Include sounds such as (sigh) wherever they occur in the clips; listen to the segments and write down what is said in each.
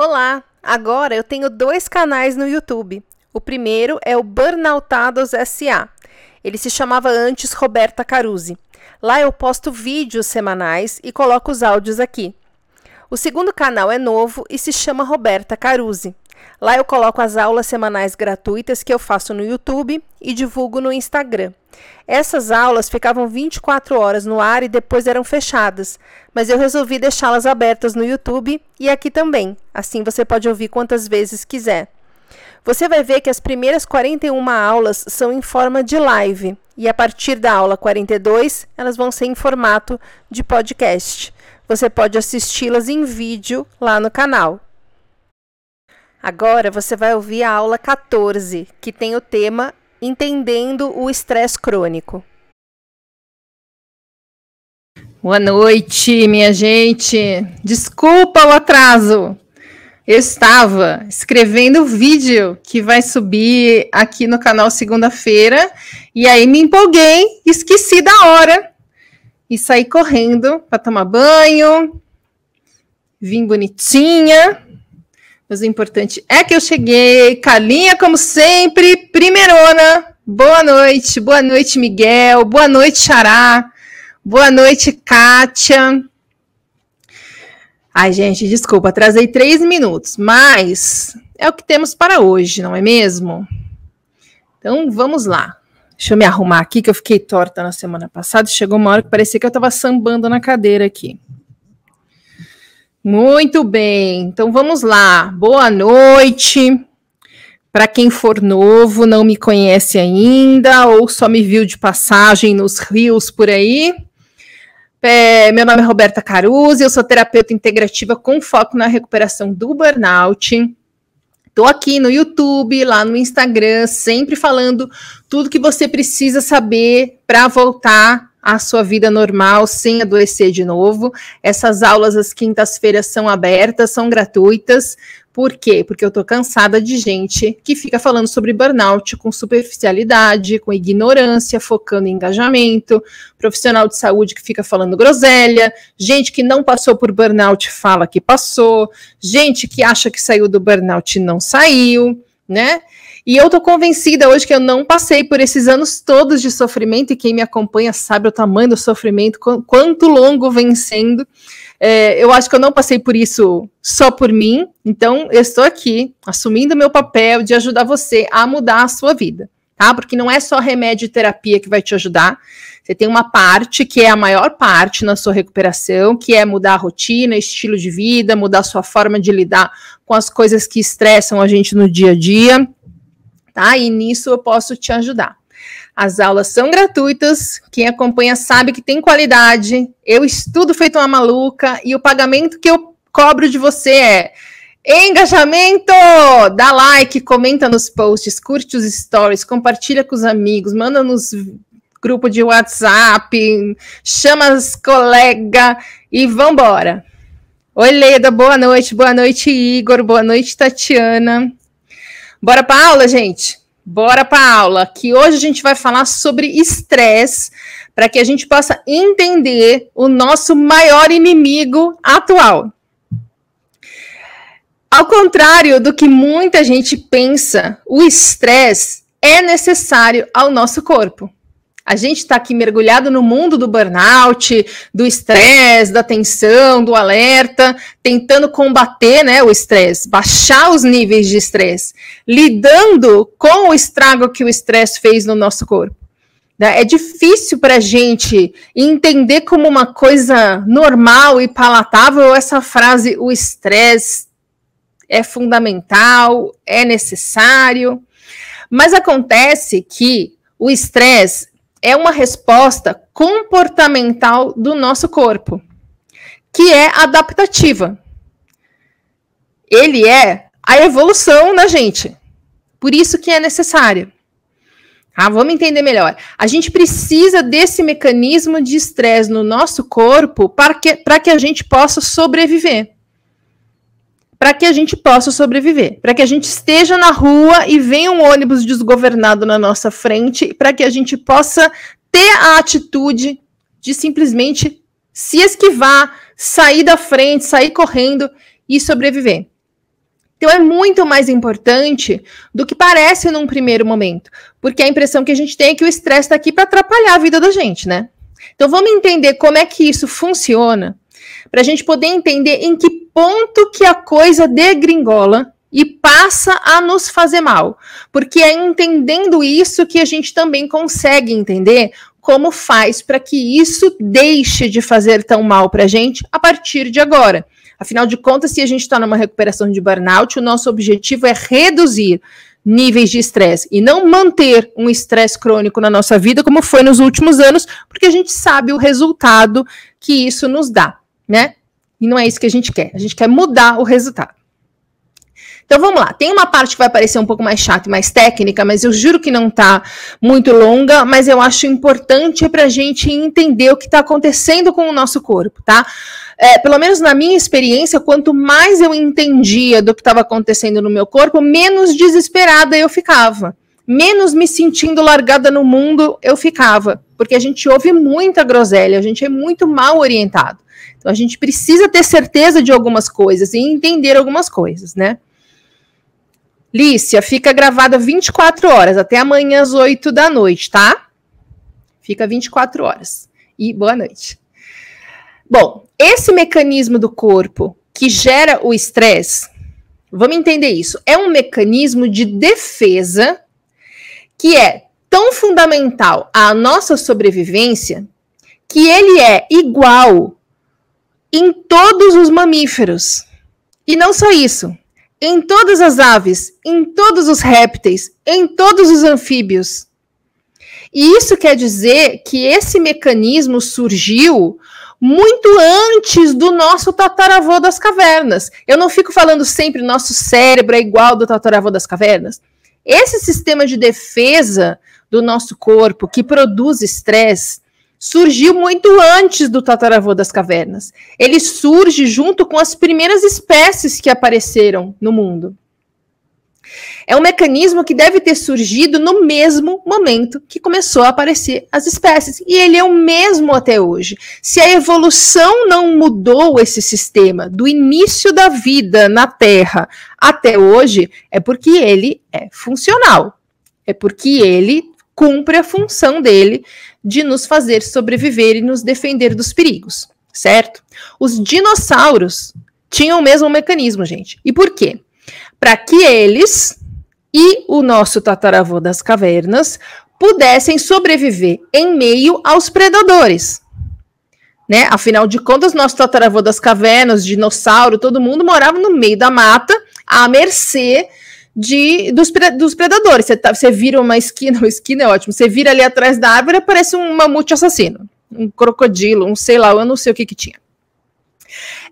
Olá! Agora eu tenho dois canais no YouTube. O primeiro é o Burnoutados SA. Ele se chamava antes Roberta Caruzi. Lá eu posto vídeos semanais e coloco os áudios aqui. O segundo canal é novo e se chama Roberta Caruzi. Lá eu coloco as aulas semanais gratuitas que eu faço no YouTube e divulgo no Instagram. Essas aulas ficavam 24 horas no ar e depois eram fechadas, mas eu resolvi deixá-las abertas no YouTube e aqui também. Assim você pode ouvir quantas vezes quiser. Você vai ver que as primeiras 41 aulas são em forma de live e a partir da aula 42 elas vão ser em formato de podcast. Você pode assisti-las em vídeo lá no canal. Agora você vai ouvir a aula 14, que tem o tema Entendendo o estresse crônico. Boa noite, minha gente. Desculpa o atraso. Eu estava escrevendo o vídeo que vai subir aqui no canal segunda-feira e aí me empolguei, esqueci da hora e saí correndo para tomar banho. Vim bonitinha, mas o importante é que eu cheguei. Calinha, como sempre, primeirona. Boa noite, boa noite, Miguel. Boa noite, Xará. Boa noite, Kátia. Ai, gente, desculpa, atrasei três minutos, mas é o que temos para hoje, não é mesmo? Então, vamos lá. Deixa eu me arrumar aqui, que eu fiquei torta na semana passada. Chegou uma hora que parecia que eu estava sambando na cadeira aqui. Muito bem, então vamos lá. Boa noite. Para quem for novo, não me conhece ainda ou só me viu de passagem nos rios por aí. É, meu nome é Roberta Caruso, eu sou terapeuta integrativa com foco na recuperação do burnout. Estou aqui no YouTube, lá no Instagram, sempre falando tudo que você precisa saber para voltar a sua vida normal sem adoecer de novo. Essas aulas às quintas-feiras são abertas, são gratuitas. Por quê? Porque eu tô cansada de gente que fica falando sobre burnout com superficialidade, com ignorância, focando em engajamento, profissional de saúde que fica falando groselha, gente que não passou por burnout fala que passou, gente que acha que saiu do burnout e não saiu, né? E eu tô convencida hoje que eu não passei por esses anos todos de sofrimento, e quem me acompanha sabe o tamanho do sofrimento, quanto longo vem sendo. É, eu acho que eu não passei por isso só por mim, então eu estou aqui assumindo meu papel de ajudar você a mudar a sua vida, tá? Porque não é só remédio e terapia que vai te ajudar. Você tem uma parte que é a maior parte na sua recuperação, que é mudar a rotina, estilo de vida, mudar a sua forma de lidar com as coisas que estressam a gente no dia a dia tá? E nisso eu posso te ajudar. As aulas são gratuitas, quem acompanha sabe que tem qualidade. Eu estudo feito uma maluca e o pagamento que eu cobro de você é engajamento! Dá like, comenta nos posts, curte os stories, compartilha com os amigos, manda nos grupo de WhatsApp, chama as colegas e vambora. Oi, Leda, boa noite, boa noite, Igor, boa noite, Tatiana. Bora para aula, gente? Bora para aula, que hoje a gente vai falar sobre estresse, para que a gente possa entender o nosso maior inimigo atual. Ao contrário do que muita gente pensa, o estresse é necessário ao nosso corpo. A gente está aqui mergulhado no mundo do burnout, do estresse, da tensão, do alerta, tentando combater né, o estresse, baixar os níveis de estresse, lidando com o estrago que o estresse fez no nosso corpo. Né? É difícil para a gente entender como uma coisa normal e palatável essa frase: o estresse é fundamental, é necessário. Mas acontece que o estresse é uma resposta comportamental do nosso corpo, que é adaptativa. Ele é a evolução da gente. Por isso que é necessário. Ah, vamos entender melhor. A gente precisa desse mecanismo de estresse no nosso corpo para que, para que a gente possa sobreviver para que a gente possa sobreviver, para que a gente esteja na rua e venha um ônibus desgovernado na nossa frente, para que a gente possa ter a atitude de simplesmente se esquivar, sair da frente, sair correndo e sobreviver. Então é muito mais importante do que parece num primeiro momento, porque a impressão que a gente tem é que o estresse está aqui para atrapalhar a vida da gente, né? Então vamos entender como é que isso funciona, para a gente poder entender em que ponto que a coisa degringola e passa a nos fazer mal. Porque é entendendo isso que a gente também consegue entender como faz para que isso deixe de fazer tão mal para a gente a partir de agora. Afinal de contas, se a gente está numa recuperação de burnout, o nosso objetivo é reduzir níveis de estresse e não manter um estresse crônico na nossa vida, como foi nos últimos anos, porque a gente sabe o resultado que isso nos dá, né? E não é isso que a gente quer. A gente quer mudar o resultado. Então vamos lá. Tem uma parte que vai parecer um pouco mais chata e mais técnica, mas eu juro que não está muito longa, mas eu acho importante para a gente entender o que está acontecendo com o nosso corpo, tá? É, pelo menos na minha experiência, quanto mais eu entendia do que estava acontecendo no meu corpo, menos desesperada eu ficava. Menos me sentindo largada no mundo eu ficava. Porque a gente ouve muita groselha, a gente é muito mal orientado. Então a gente precisa ter certeza de algumas coisas e entender algumas coisas, né? Lícia, fica gravada 24 horas, até amanhã às 8 da noite, tá? Fica 24 horas. E boa noite. Bom, esse mecanismo do corpo que gera o estresse, vamos entender isso, é um mecanismo de defesa que é tão fundamental à nossa sobrevivência que ele é igual em todos os mamíferos. E não só isso, em todas as aves, em todos os répteis, em todos os anfíbios. E isso quer dizer que esse mecanismo surgiu muito antes do nosso tataravô das cavernas. Eu não fico falando sempre nosso cérebro é igual do tataravô das cavernas. Esse sistema de defesa do nosso corpo que produz estresse surgiu muito antes do tataravô das cavernas. Ele surge junto com as primeiras espécies que apareceram no mundo. É um mecanismo que deve ter surgido no mesmo momento que começou a aparecer as espécies. E ele é o mesmo até hoje. Se a evolução não mudou esse sistema do início da vida na Terra até hoje, é porque ele é funcional. É porque ele cumpre a função dele de nos fazer sobreviver e nos defender dos perigos, certo? Os dinossauros tinham o mesmo mecanismo, gente. E por quê? Para que eles e o nosso tataravô das cavernas pudessem sobreviver em meio aos predadores. Né? Afinal de contas, nosso tataravô das cavernas, dinossauro, todo mundo morava no meio da mata, à mercê de, dos, dos predadores. Você, tá, você vira uma esquina, (laughs) uma esquina é ótimo, você vira ali atrás da árvore, parece um mamute assassino, um crocodilo, um sei lá, eu não sei o que que tinha.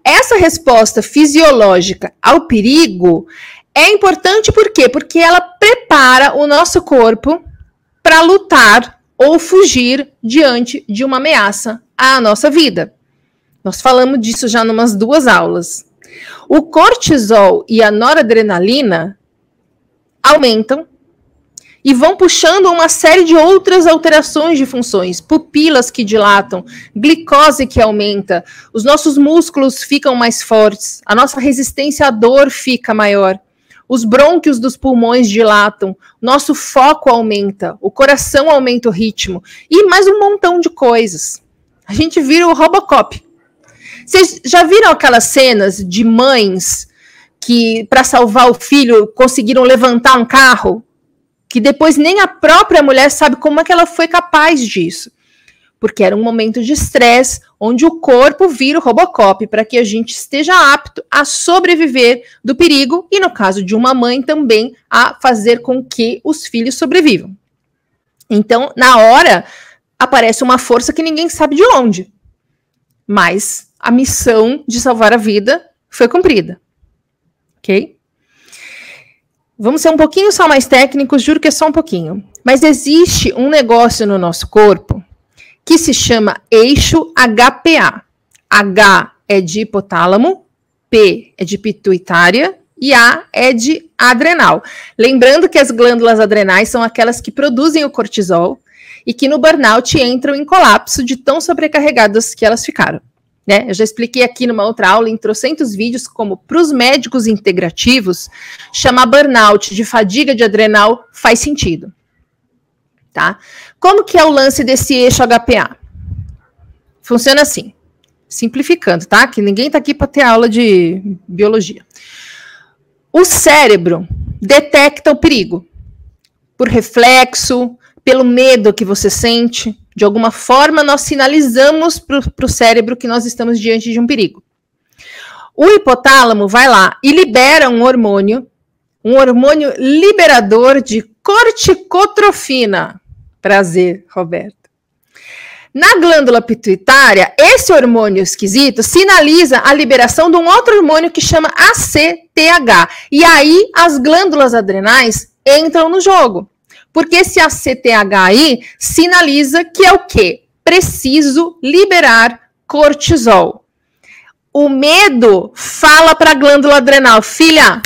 Essa resposta fisiológica ao perigo é importante por quê? Porque ela prepara o nosso corpo para lutar ou fugir diante de uma ameaça à nossa vida. Nós falamos disso já numas duas aulas. O cortisol e a noradrenalina aumentam e vão puxando uma série de outras alterações de funções, pupilas que dilatam, glicose que aumenta, os nossos músculos ficam mais fortes, a nossa resistência à dor fica maior, os brônquios dos pulmões dilatam, nosso foco aumenta, o coração aumenta o ritmo e mais um montão de coisas. A gente vira o Robocop. Vocês já viram aquelas cenas de mães que, para salvar o filho, conseguiram levantar um carro, que depois nem a própria mulher sabe como é que ela foi capaz disso. Porque era um momento de estresse onde o corpo vira o Robocop para que a gente esteja apto a sobreviver do perigo e, no caso de uma mãe, também a fazer com que os filhos sobrevivam. Então, na hora, aparece uma força que ninguém sabe de onde. Mas a missão de salvar a vida foi cumprida ok? Vamos ser um pouquinho só mais técnicos, juro que é só um pouquinho. Mas existe um negócio no nosso corpo que se chama eixo HPA. H é de hipotálamo, P é de pituitária e A é de adrenal. Lembrando que as glândulas adrenais são aquelas que produzem o cortisol e que no burnout entram em colapso de tão sobrecarregadas que elas ficaram. Né? Eu já expliquei aqui numa outra aula, em trocentos vídeos, como para os médicos integrativos, chamar burnout de fadiga de adrenal faz sentido. Tá? Como que é o lance desse eixo HPA? Funciona assim, simplificando, tá? Que ninguém está aqui para ter aula de biologia. O cérebro detecta o perigo por reflexo, pelo medo que você sente, de alguma forma, nós sinalizamos para o cérebro que nós estamos diante de um perigo. O hipotálamo vai lá e libera um hormônio, um hormônio liberador de corticotrofina. Prazer, Roberto. Na glândula pituitária, esse hormônio esquisito sinaliza a liberação de um outro hormônio que chama ACTH. E aí as glândulas adrenais entram no jogo. Porque esse ACTHI sinaliza que é o quê? Preciso liberar cortisol. O medo fala para a glândula adrenal, filha,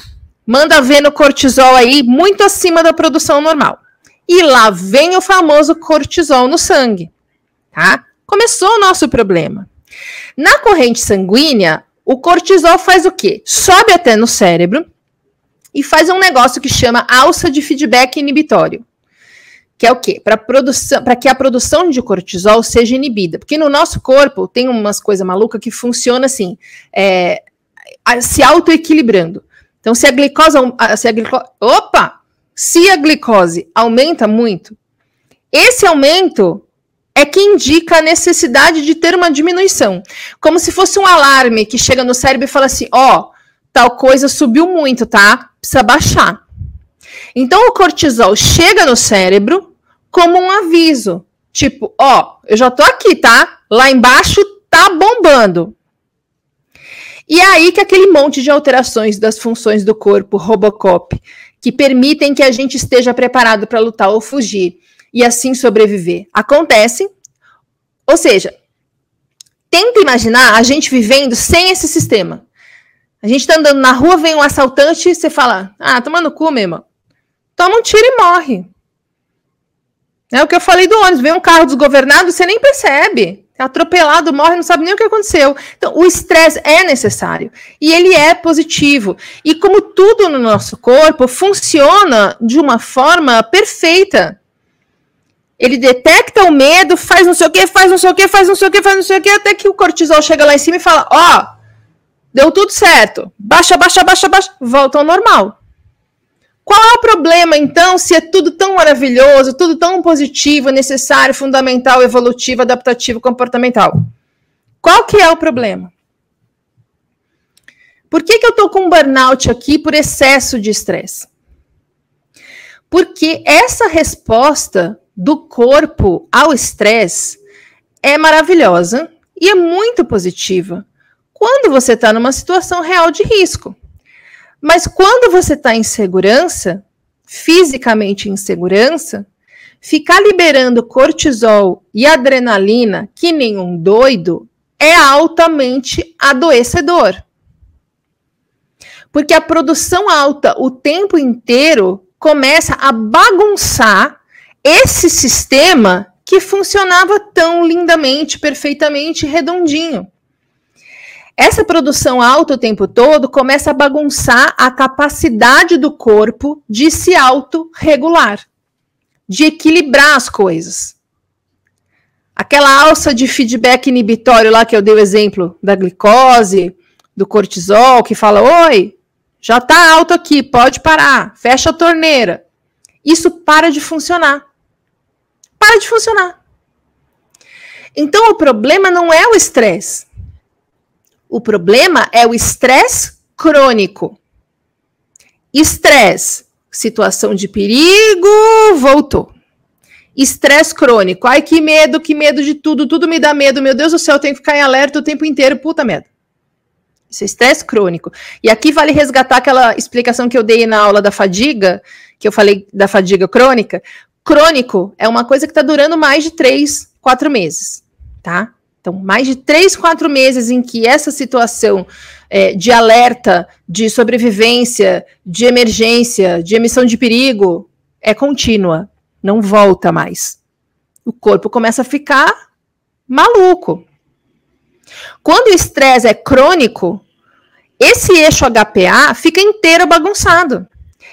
manda ver no cortisol aí muito acima da produção normal. E lá vem o famoso cortisol no sangue, tá? Começou o nosso problema. Na corrente sanguínea, o cortisol faz o quê? Sobe até no cérebro e faz um negócio que chama alça de feedback inibitório que é o quê? Para produção, para que a produção de cortisol seja inibida, porque no nosso corpo tem umas coisas malucas que funciona assim, é, se autoequilibrando. Então, se a glicose, se a glicose, opa, se a glicose aumenta muito, esse aumento é que indica a necessidade de ter uma diminuição, como se fosse um alarme que chega no cérebro e fala assim, ó, oh, tal coisa subiu muito, tá? Precisa baixar. Então o cortisol chega no cérebro como um aviso. Tipo, ó, eu já tô aqui, tá? Lá embaixo tá bombando. E é aí que aquele monte de alterações das funções do corpo Robocop, que permitem que a gente esteja preparado para lutar ou fugir e assim sobreviver, acontecem. Ou seja, tenta imaginar a gente vivendo sem esse sistema. A gente tá andando na rua, vem um assaltante e você fala: Ah, toma no cu, mesmo. Toma um tiro e morre. É o que eu falei do ônibus. Vem um carro desgovernado, você nem percebe. É atropelado, morre, não sabe nem o que aconteceu. Então, o estresse é necessário. E ele é positivo. E como tudo no nosso corpo funciona de uma forma perfeita. Ele detecta o medo, faz não sei o que, faz não sei o que, faz não sei o que, faz não sei o que, até que o cortisol chega lá em cima e fala: Ó, oh, deu tudo certo. Baixa, baixa, baixa, baixa. Volta ao normal. Qual é o problema, então, se é tudo tão maravilhoso, tudo tão positivo, necessário, fundamental, evolutivo, adaptativo, comportamental? Qual que é o problema? Por que, que eu estou com um burnout aqui por excesso de estresse? Porque essa resposta do corpo ao estresse é maravilhosa e é muito positiva quando você está numa situação real de risco. Mas quando você está em segurança, fisicamente em segurança, ficar liberando cortisol e adrenalina, que nenhum doido, é altamente adoecedor. Porque a produção alta o tempo inteiro começa a bagunçar esse sistema que funcionava tão lindamente, perfeitamente redondinho. Essa produção alta o tempo todo começa a bagunçar a capacidade do corpo de se autorregular, de equilibrar as coisas. Aquela alça de feedback inibitório lá que eu dei o exemplo da glicose, do cortisol, que fala: oi, já está alto aqui, pode parar, fecha a torneira. Isso para de funcionar. Para de funcionar. Então o problema não é o estresse. O problema é o estresse crônico. Estresse, situação de perigo, voltou. Estresse crônico. Ai, que medo, que medo de tudo, tudo me dá medo. Meu Deus do céu, eu tenho que ficar em alerta o tempo inteiro. Puta merda. Isso é estresse crônico. E aqui vale resgatar aquela explicação que eu dei na aula da fadiga, que eu falei da fadiga crônica. Crônico é uma coisa que está durando mais de três, quatro meses, tá? Então, mais de três, quatro meses em que essa situação é, de alerta, de sobrevivência, de emergência, de emissão de perigo é contínua, não volta mais. O corpo começa a ficar maluco. Quando o estresse é crônico, esse eixo HPA fica inteiro bagunçado.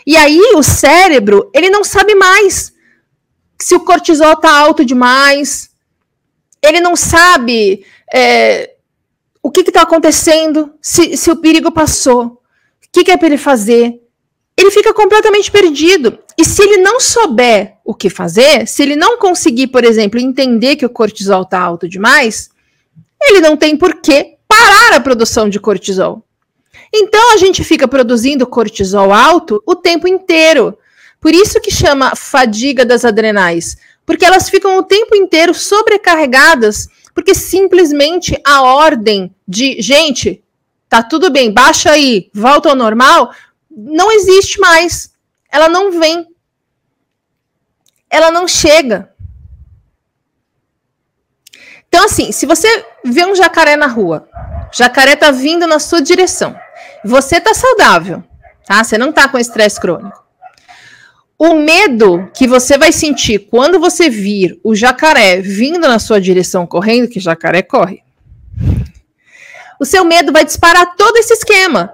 E aí o cérebro, ele não sabe mais se o cortisol está alto demais, ele não sabe é, o que está acontecendo, se, se, o perigo passou, o que, que é para ele fazer. Ele fica completamente perdido. E se ele não souber o que fazer, se ele não conseguir, por exemplo, entender que o cortisol está alto demais, ele não tem por que parar a produção de cortisol. Então a gente fica produzindo cortisol alto o tempo inteiro. Por isso que chama fadiga das adrenais, porque elas ficam o tempo inteiro sobrecarregadas, porque simplesmente a ordem de, gente, tá tudo bem, baixa aí, volta ao normal, não existe mais. Ela não vem. Ela não chega. Então, assim, se você vê um jacaré na rua, jacaré tá vindo na sua direção, você tá saudável, tá? Você não tá com estresse crônico. O medo que você vai sentir quando você vir o jacaré vindo na sua direção correndo, que jacaré corre, o seu medo vai disparar todo esse esquema.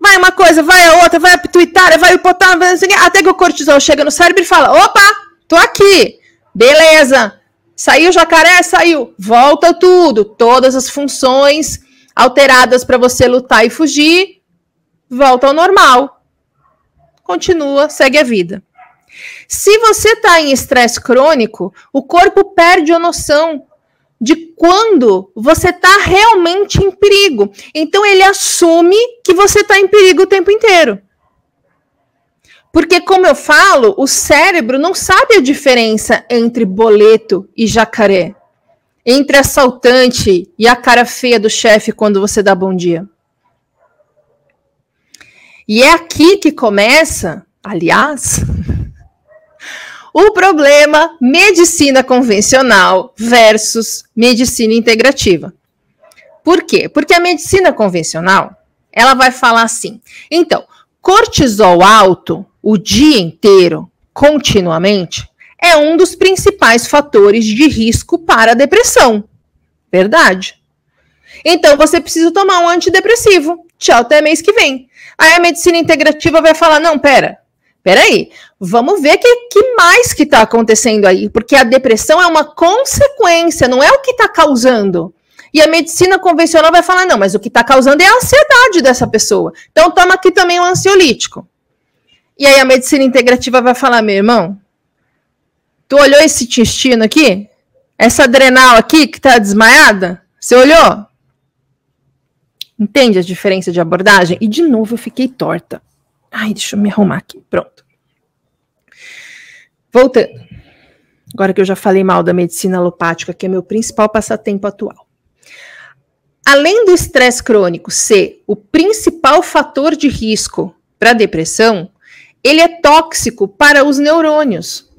Vai uma coisa, vai a outra, vai a pituitária, vai o hipotálamo, até que o cortisol chega no cérebro e fala: opa, tô aqui, beleza. Saiu o jacaré, saiu. Volta tudo, todas as funções alteradas para você lutar e fugir, volta ao normal continua, segue a vida. Se você está em estresse crônico, o corpo perde a noção de quando você está realmente em perigo. Então ele assume que você está em perigo o tempo inteiro. Porque, como eu falo, o cérebro não sabe a diferença entre boleto e jacaré, entre assaltante e a cara feia do chefe quando você dá bom dia. E é aqui que começa, aliás, (laughs) o problema medicina convencional versus medicina integrativa. Por quê? Porque a medicina convencional, ela vai falar assim: então, cortisol alto o dia inteiro, continuamente, é um dos principais fatores de risco para a depressão. Verdade. Então você precisa tomar um antidepressivo. Tchau, até mês que vem. Aí a medicina integrativa vai falar: não, pera, peraí, vamos ver o que, que mais que está acontecendo aí, porque a depressão é uma consequência, não é o que está causando. E a medicina convencional vai falar: não, mas o que está causando é a ansiedade dessa pessoa. Então toma aqui também um ansiolítico. E aí a medicina integrativa vai falar: meu irmão, tu olhou esse intestino aqui? Essa adrenal aqui que está desmaiada? Você olhou? Entende a diferença de abordagem? E de novo eu fiquei torta. Ai, deixa eu me arrumar aqui. Pronto. Voltando. Agora que eu já falei mal da medicina alopática, que é meu principal passatempo atual. Além do estresse crônico ser o principal fator de risco para depressão, ele é tóxico para os neurônios.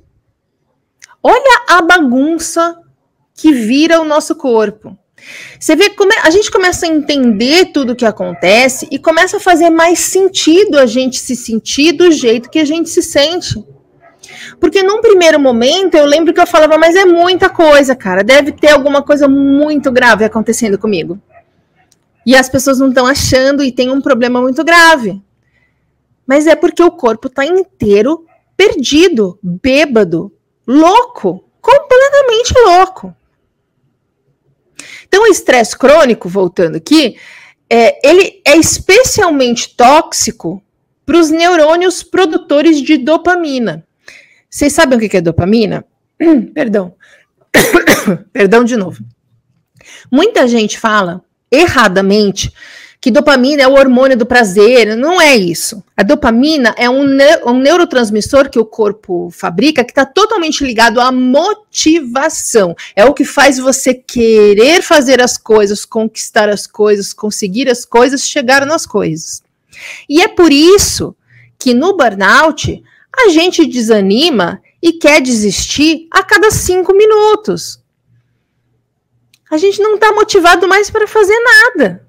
Olha a bagunça que vira o nosso corpo. Você vê como é, a gente começa a entender tudo o que acontece e começa a fazer mais sentido a gente se sentir do jeito que a gente se sente. Porque num primeiro momento eu lembro que eu falava, mas é muita coisa, cara. Deve ter alguma coisa muito grave acontecendo comigo. E as pessoas não estão achando e tem um problema muito grave. Mas é porque o corpo está inteiro perdido, bêbado, louco, completamente louco. Então, o estresse crônico, voltando aqui, é, ele é especialmente tóxico para os neurônios produtores de dopamina. Vocês sabem o que é dopamina? (clears throat) Perdão. (coughs) Perdão de novo. Muita gente fala erradamente que dopamina é o hormônio do prazer. Não é isso. A dopamina é um, um neurotransmissor que o corpo fabrica que está totalmente ligado à motivação. É o que faz você querer fazer as coisas, conquistar as coisas, conseguir as coisas, chegar nas coisas. E é por isso que no burnout a gente desanima e quer desistir a cada cinco minutos. A gente não está motivado mais para fazer nada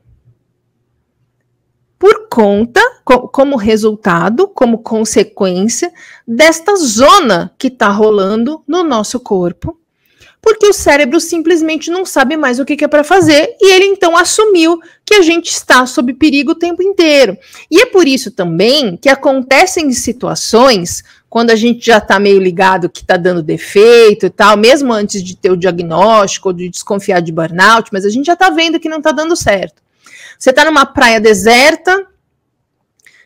por conta, como resultado, como consequência desta zona que está rolando no nosso corpo, porque o cérebro simplesmente não sabe mais o que, que é para fazer e ele então assumiu que a gente está sob perigo o tempo inteiro. E é por isso também que acontecem situações quando a gente já está meio ligado que está dando defeito e tal, mesmo antes de ter o diagnóstico ou de desconfiar de burnout, mas a gente já está vendo que não está dando certo. Você está numa praia deserta,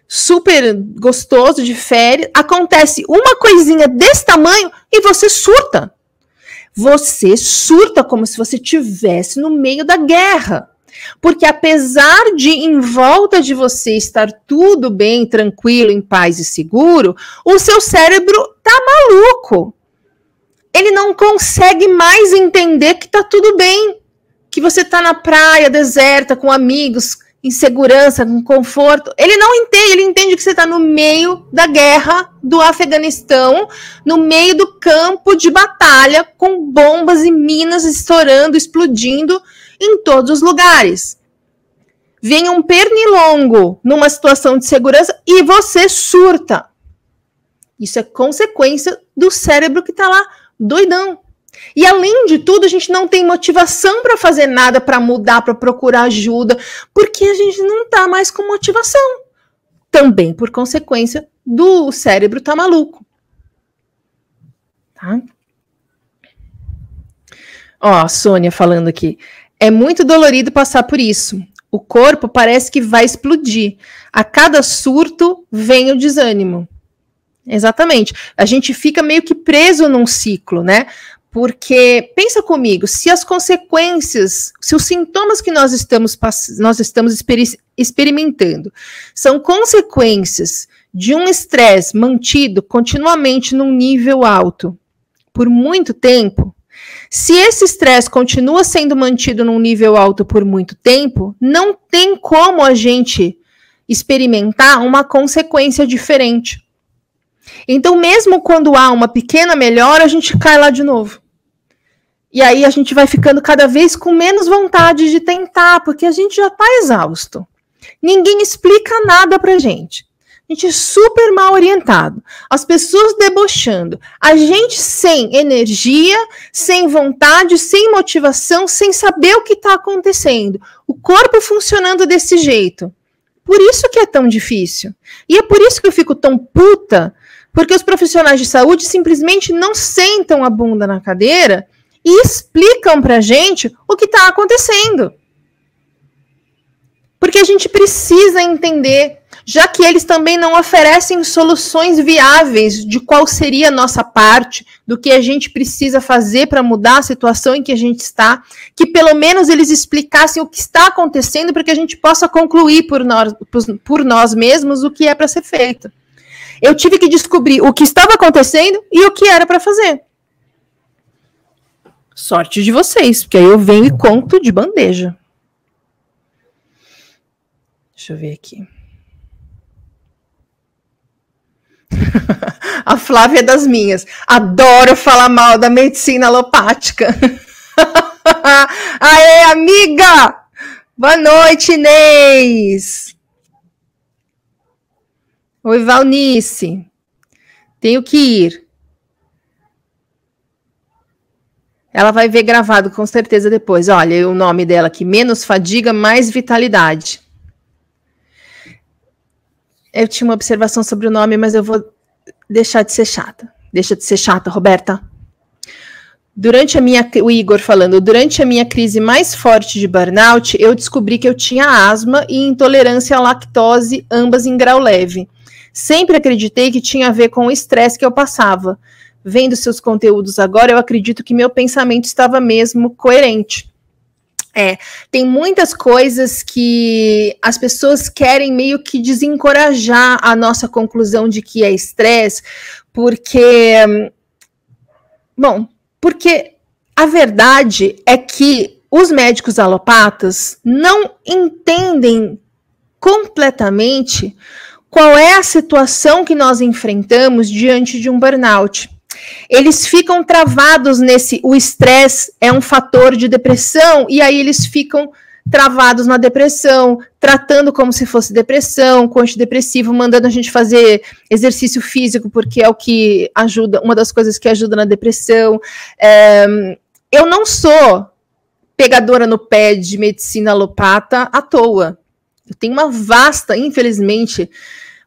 super gostoso de férias, acontece uma coisinha desse tamanho e você surta. Você surta como se você tivesse no meio da guerra. Porque apesar de em volta de você estar tudo bem, tranquilo, em paz e seguro, o seu cérebro tá maluco. Ele não consegue mais entender que tá tudo bem, que você tá na praia deserta com amigos, em segurança, com conforto. Ele não entende, ele entende que você está no meio da guerra do Afeganistão, no meio do campo de batalha, com bombas e minas estourando, explodindo em todos os lugares. Vem um pernilongo numa situação de segurança e você surta. Isso é consequência do cérebro que está lá doidão. E além de tudo, a gente não tem motivação para fazer nada, para mudar, para procurar ajuda, porque a gente não está mais com motivação. Também por consequência do cérebro tá maluco. Tá? Ó, a Sônia falando aqui. É muito dolorido passar por isso. O corpo parece que vai explodir. A cada surto vem o desânimo. Exatamente. A gente fica meio que preso num ciclo, né? Porque pensa comigo, se as consequências, se os sintomas que nós estamos nós estamos exper experimentando são consequências de um estresse mantido continuamente num nível alto por muito tempo, se esse estresse continua sendo mantido num nível alto por muito tempo, não tem como a gente experimentar uma consequência diferente. Então, mesmo quando há uma pequena melhora, a gente cai lá de novo. E aí a gente vai ficando cada vez com menos vontade de tentar, porque a gente já está exausto. Ninguém explica nada pra gente. A gente é super mal orientado. As pessoas debochando. A gente sem energia, sem vontade, sem motivação, sem saber o que está acontecendo. O corpo funcionando desse jeito. Por isso que é tão difícil. E é por isso que eu fico tão puta, porque os profissionais de saúde simplesmente não sentam a bunda na cadeira e explicam para gente o que está acontecendo. Porque a gente precisa entender, já que eles também não oferecem soluções viáveis de qual seria a nossa parte, do que a gente precisa fazer para mudar a situação em que a gente está, que pelo menos eles explicassem o que está acontecendo para que a gente possa concluir por nós, por nós mesmos o que é para ser feito. Eu tive que descobrir o que estava acontecendo e o que era para fazer. Sorte de vocês, porque aí eu venho e conto de bandeja. Deixa eu ver aqui. (laughs) A Flávia é das minhas. Adoro falar mal da medicina alopática. (laughs) Aê, amiga! Boa noite, Inês! Oi, Valnice. Tenho que ir. Ela vai ver gravado com certeza depois. Olha, o nome dela aqui: menos fadiga, mais vitalidade. Eu tinha uma observação sobre o nome, mas eu vou deixar de ser chata. Deixa de ser chata, Roberta. Durante a minha, o Igor falando, durante a minha crise mais forte de burnout, eu descobri que eu tinha asma e intolerância à lactose, ambas em grau leve. Sempre acreditei que tinha a ver com o estresse que eu passava vendo seus conteúdos agora, eu acredito que meu pensamento estava mesmo coerente. É, tem muitas coisas que as pessoas querem meio que desencorajar a nossa conclusão de que é estresse, porque. Bom, porque a verdade é que os médicos alopatas não entendem completamente qual é a situação que nós enfrentamos diante de um burnout eles ficam travados nesse. O estresse é um fator de depressão, e aí eles ficam travados na depressão, tratando como se fosse depressão, com antidepressivo, mandando a gente fazer exercício físico, porque é o que ajuda, uma das coisas que ajuda na depressão. É, eu não sou pegadora no pé de medicina alopata à toa. Eu tenho uma vasta, infelizmente,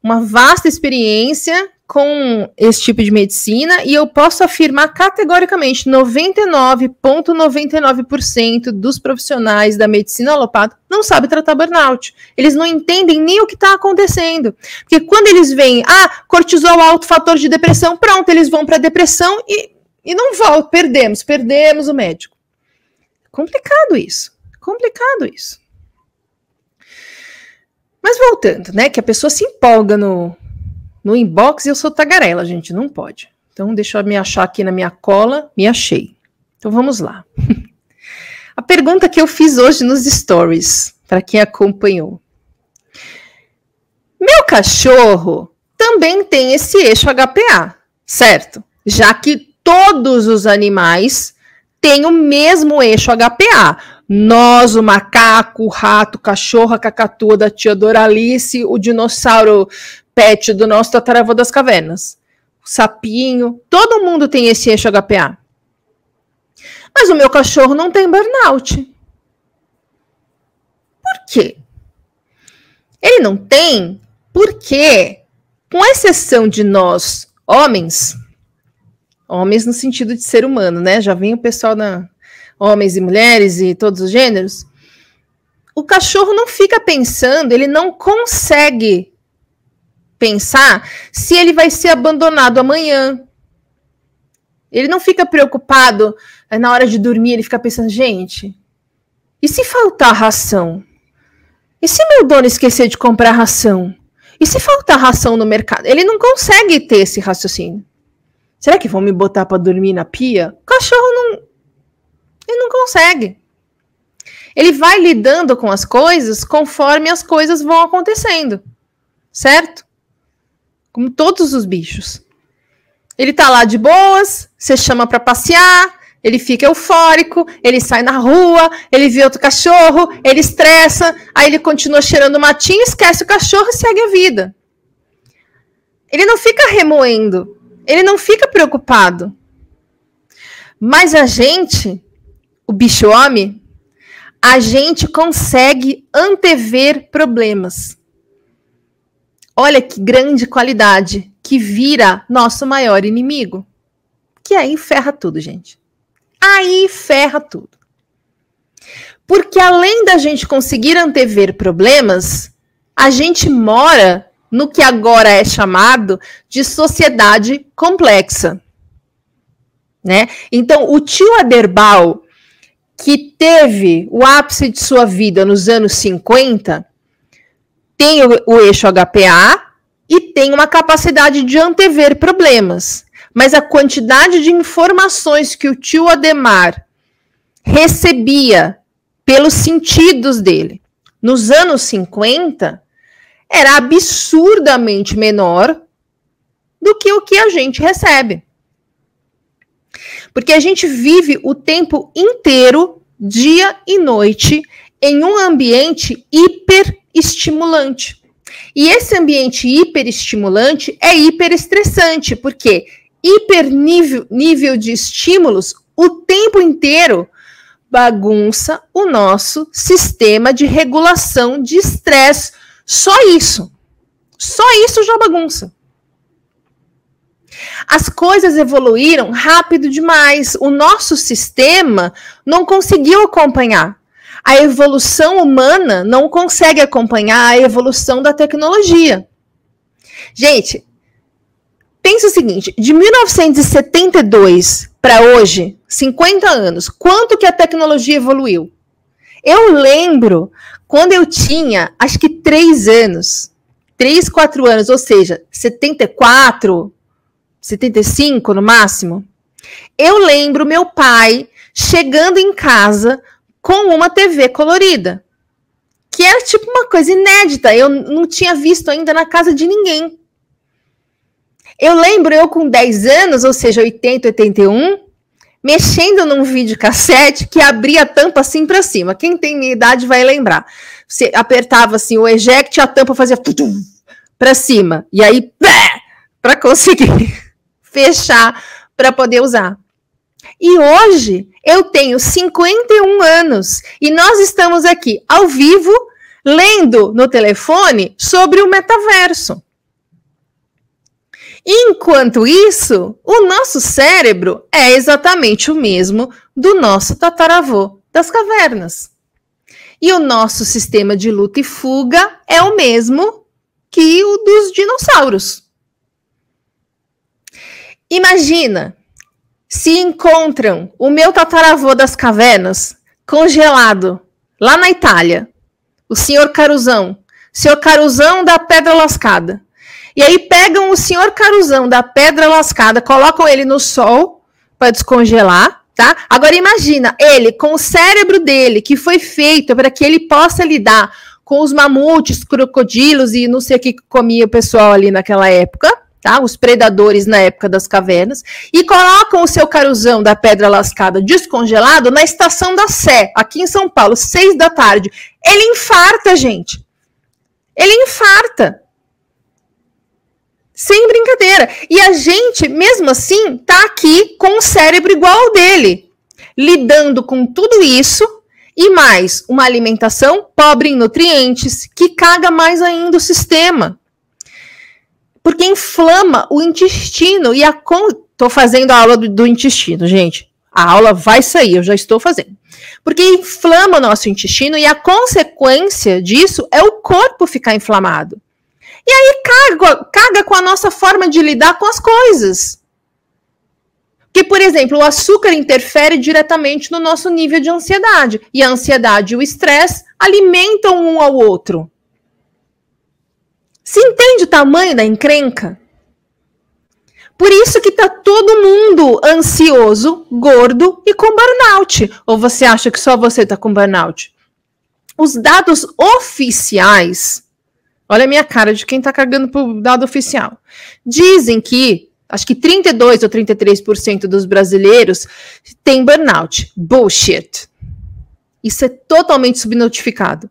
uma vasta experiência com esse tipo de medicina e eu posso afirmar categoricamente 99,99% ,99 dos profissionais da medicina alopata não sabem tratar burnout. Eles não entendem nem o que está acontecendo. Porque quando eles veem, ah, cortisol alto, fator de depressão, pronto, eles vão para depressão e, e não voltam, perdemos, perdemos o médico. Complicado isso. Complicado isso. Mas voltando, né? Que a pessoa se empolga no, no inbox e eu sou tagarela, gente, não pode. Então, deixa eu me achar aqui na minha cola, me achei. Então, vamos lá. (laughs) A pergunta que eu fiz hoje nos stories, para quem acompanhou. Meu cachorro também tem esse eixo HPA, certo? Já que todos os animais têm o mesmo eixo HPA. Nós, o macaco, o rato, o cachorro, a cacatua da tia Doralice, o dinossauro pet do nosso tataravô das cavernas. O sapinho, todo mundo tem esse eixo HPA. Mas o meu cachorro não tem burnout. Por quê? Ele não tem porque, com exceção de nós, homens, homens no sentido de ser humano, né? Já vem o pessoal da homens e mulheres e todos os gêneros. O cachorro não fica pensando, ele não consegue pensar se ele vai ser abandonado amanhã. Ele não fica preocupado eh, na hora de dormir, ele fica pensando, gente, e se faltar ração? E se meu dono esquecer de comprar ração? E se faltar ração no mercado? Ele não consegue ter esse raciocínio. Será que vão me botar para dormir na pia? O cachorro. Ele não consegue. Ele vai lidando com as coisas conforme as coisas vão acontecendo. Certo? como todos os bichos. Ele tá lá de boas, você chama para passear, ele fica eufórico, ele sai na rua, ele vê outro cachorro, ele estressa, aí ele continua cheirando matinho, esquece o cachorro e segue a vida. Ele não fica remoendo, ele não fica preocupado. Mas a gente, o bicho homem, a gente consegue antever problemas. Olha que grande qualidade que vira nosso maior inimigo. Que aí ferra tudo, gente. Aí ferra tudo. Porque além da gente conseguir antever problemas, a gente mora no que agora é chamado de sociedade complexa. Né? Então, o tio Aderbal, que teve o ápice de sua vida nos anos 50, tem o, o eixo HPA e tem uma capacidade de antever problemas. Mas a quantidade de informações que o tio Ademar recebia pelos sentidos dele nos anos 50 era absurdamente menor do que o que a gente recebe. Porque a gente vive o tempo inteiro, dia e noite, em um ambiente hiper estimulante. E esse ambiente hiperestimulante é hiperestressante, porque hiper nível, nível de estímulos o tempo inteiro bagunça o nosso sistema de regulação de estresse. Só isso. Só isso já bagunça. As coisas evoluíram rápido demais. O nosso sistema não conseguiu acompanhar a evolução humana não consegue acompanhar a evolução da tecnologia. Gente, pensa o seguinte: de 1972 para hoje, 50 anos, quanto que a tecnologia evoluiu? Eu lembro quando eu tinha, acho que 3 anos, 3, 4 anos, ou seja, 74, 75 no máximo. Eu lembro meu pai chegando em casa com uma TV colorida. Que era tipo uma coisa inédita. Eu não tinha visto ainda na casa de ninguém. Eu lembro eu com 10 anos, ou seja, 80, 81, mexendo num videocassete que abria a tampa assim para cima. Quem tem minha idade vai lembrar. Você apertava assim o eject, a tampa fazia para cima. E aí, para conseguir fechar para poder usar. E hoje eu tenho 51 anos e nós estamos aqui ao vivo lendo no telefone sobre o metaverso. Enquanto isso, o nosso cérebro é exatamente o mesmo do nosso tataravô das cavernas. E o nosso sistema de luta e fuga é o mesmo que o dos dinossauros. Imagina se encontram o meu tataravô das cavernas congelado lá na Itália, o senhor Caruzão, senhor Caruzão da Pedra Lascada. E aí pegam o senhor Caruzão da Pedra Lascada, colocam ele no sol para descongelar, tá? Agora imagina ele com o cérebro dele que foi feito para que ele possa lidar com os mamutes, crocodilos e não sei o que comia o pessoal ali naquela época, tá? Os predadores na época das cavernas, e colocam o seu caruzão da pedra lascada descongelado na estação da Sé, aqui em São Paulo, seis da tarde. Ele infarta, gente. Ele infarta. Sem brincadeira. E a gente, mesmo assim, tá aqui com um cérebro igual ao dele, lidando com tudo isso e mais uma alimentação pobre em nutrientes, que caga mais ainda o sistema. Porque inflama o intestino e a con... tô fazendo a aula do, do intestino, gente. A aula vai sair, eu já estou fazendo. Porque inflama o nosso intestino e a consequência disso é o corpo ficar inflamado. E aí caga, caga com a nossa forma de lidar com as coisas. Que, por exemplo, o açúcar interfere diretamente no nosso nível de ansiedade. E a ansiedade e o estresse alimentam um ao outro. Se entende o tamanho da encrenca? Por isso que tá todo mundo ansioso, gordo e com burnout. Ou você acha que só você tá com burnout? Os dados oficiais Olha a minha cara de quem está cagando pro dado oficial. Dizem que acho que 32 ou 33% dos brasileiros têm burnout. Bullshit. Isso é totalmente subnotificado.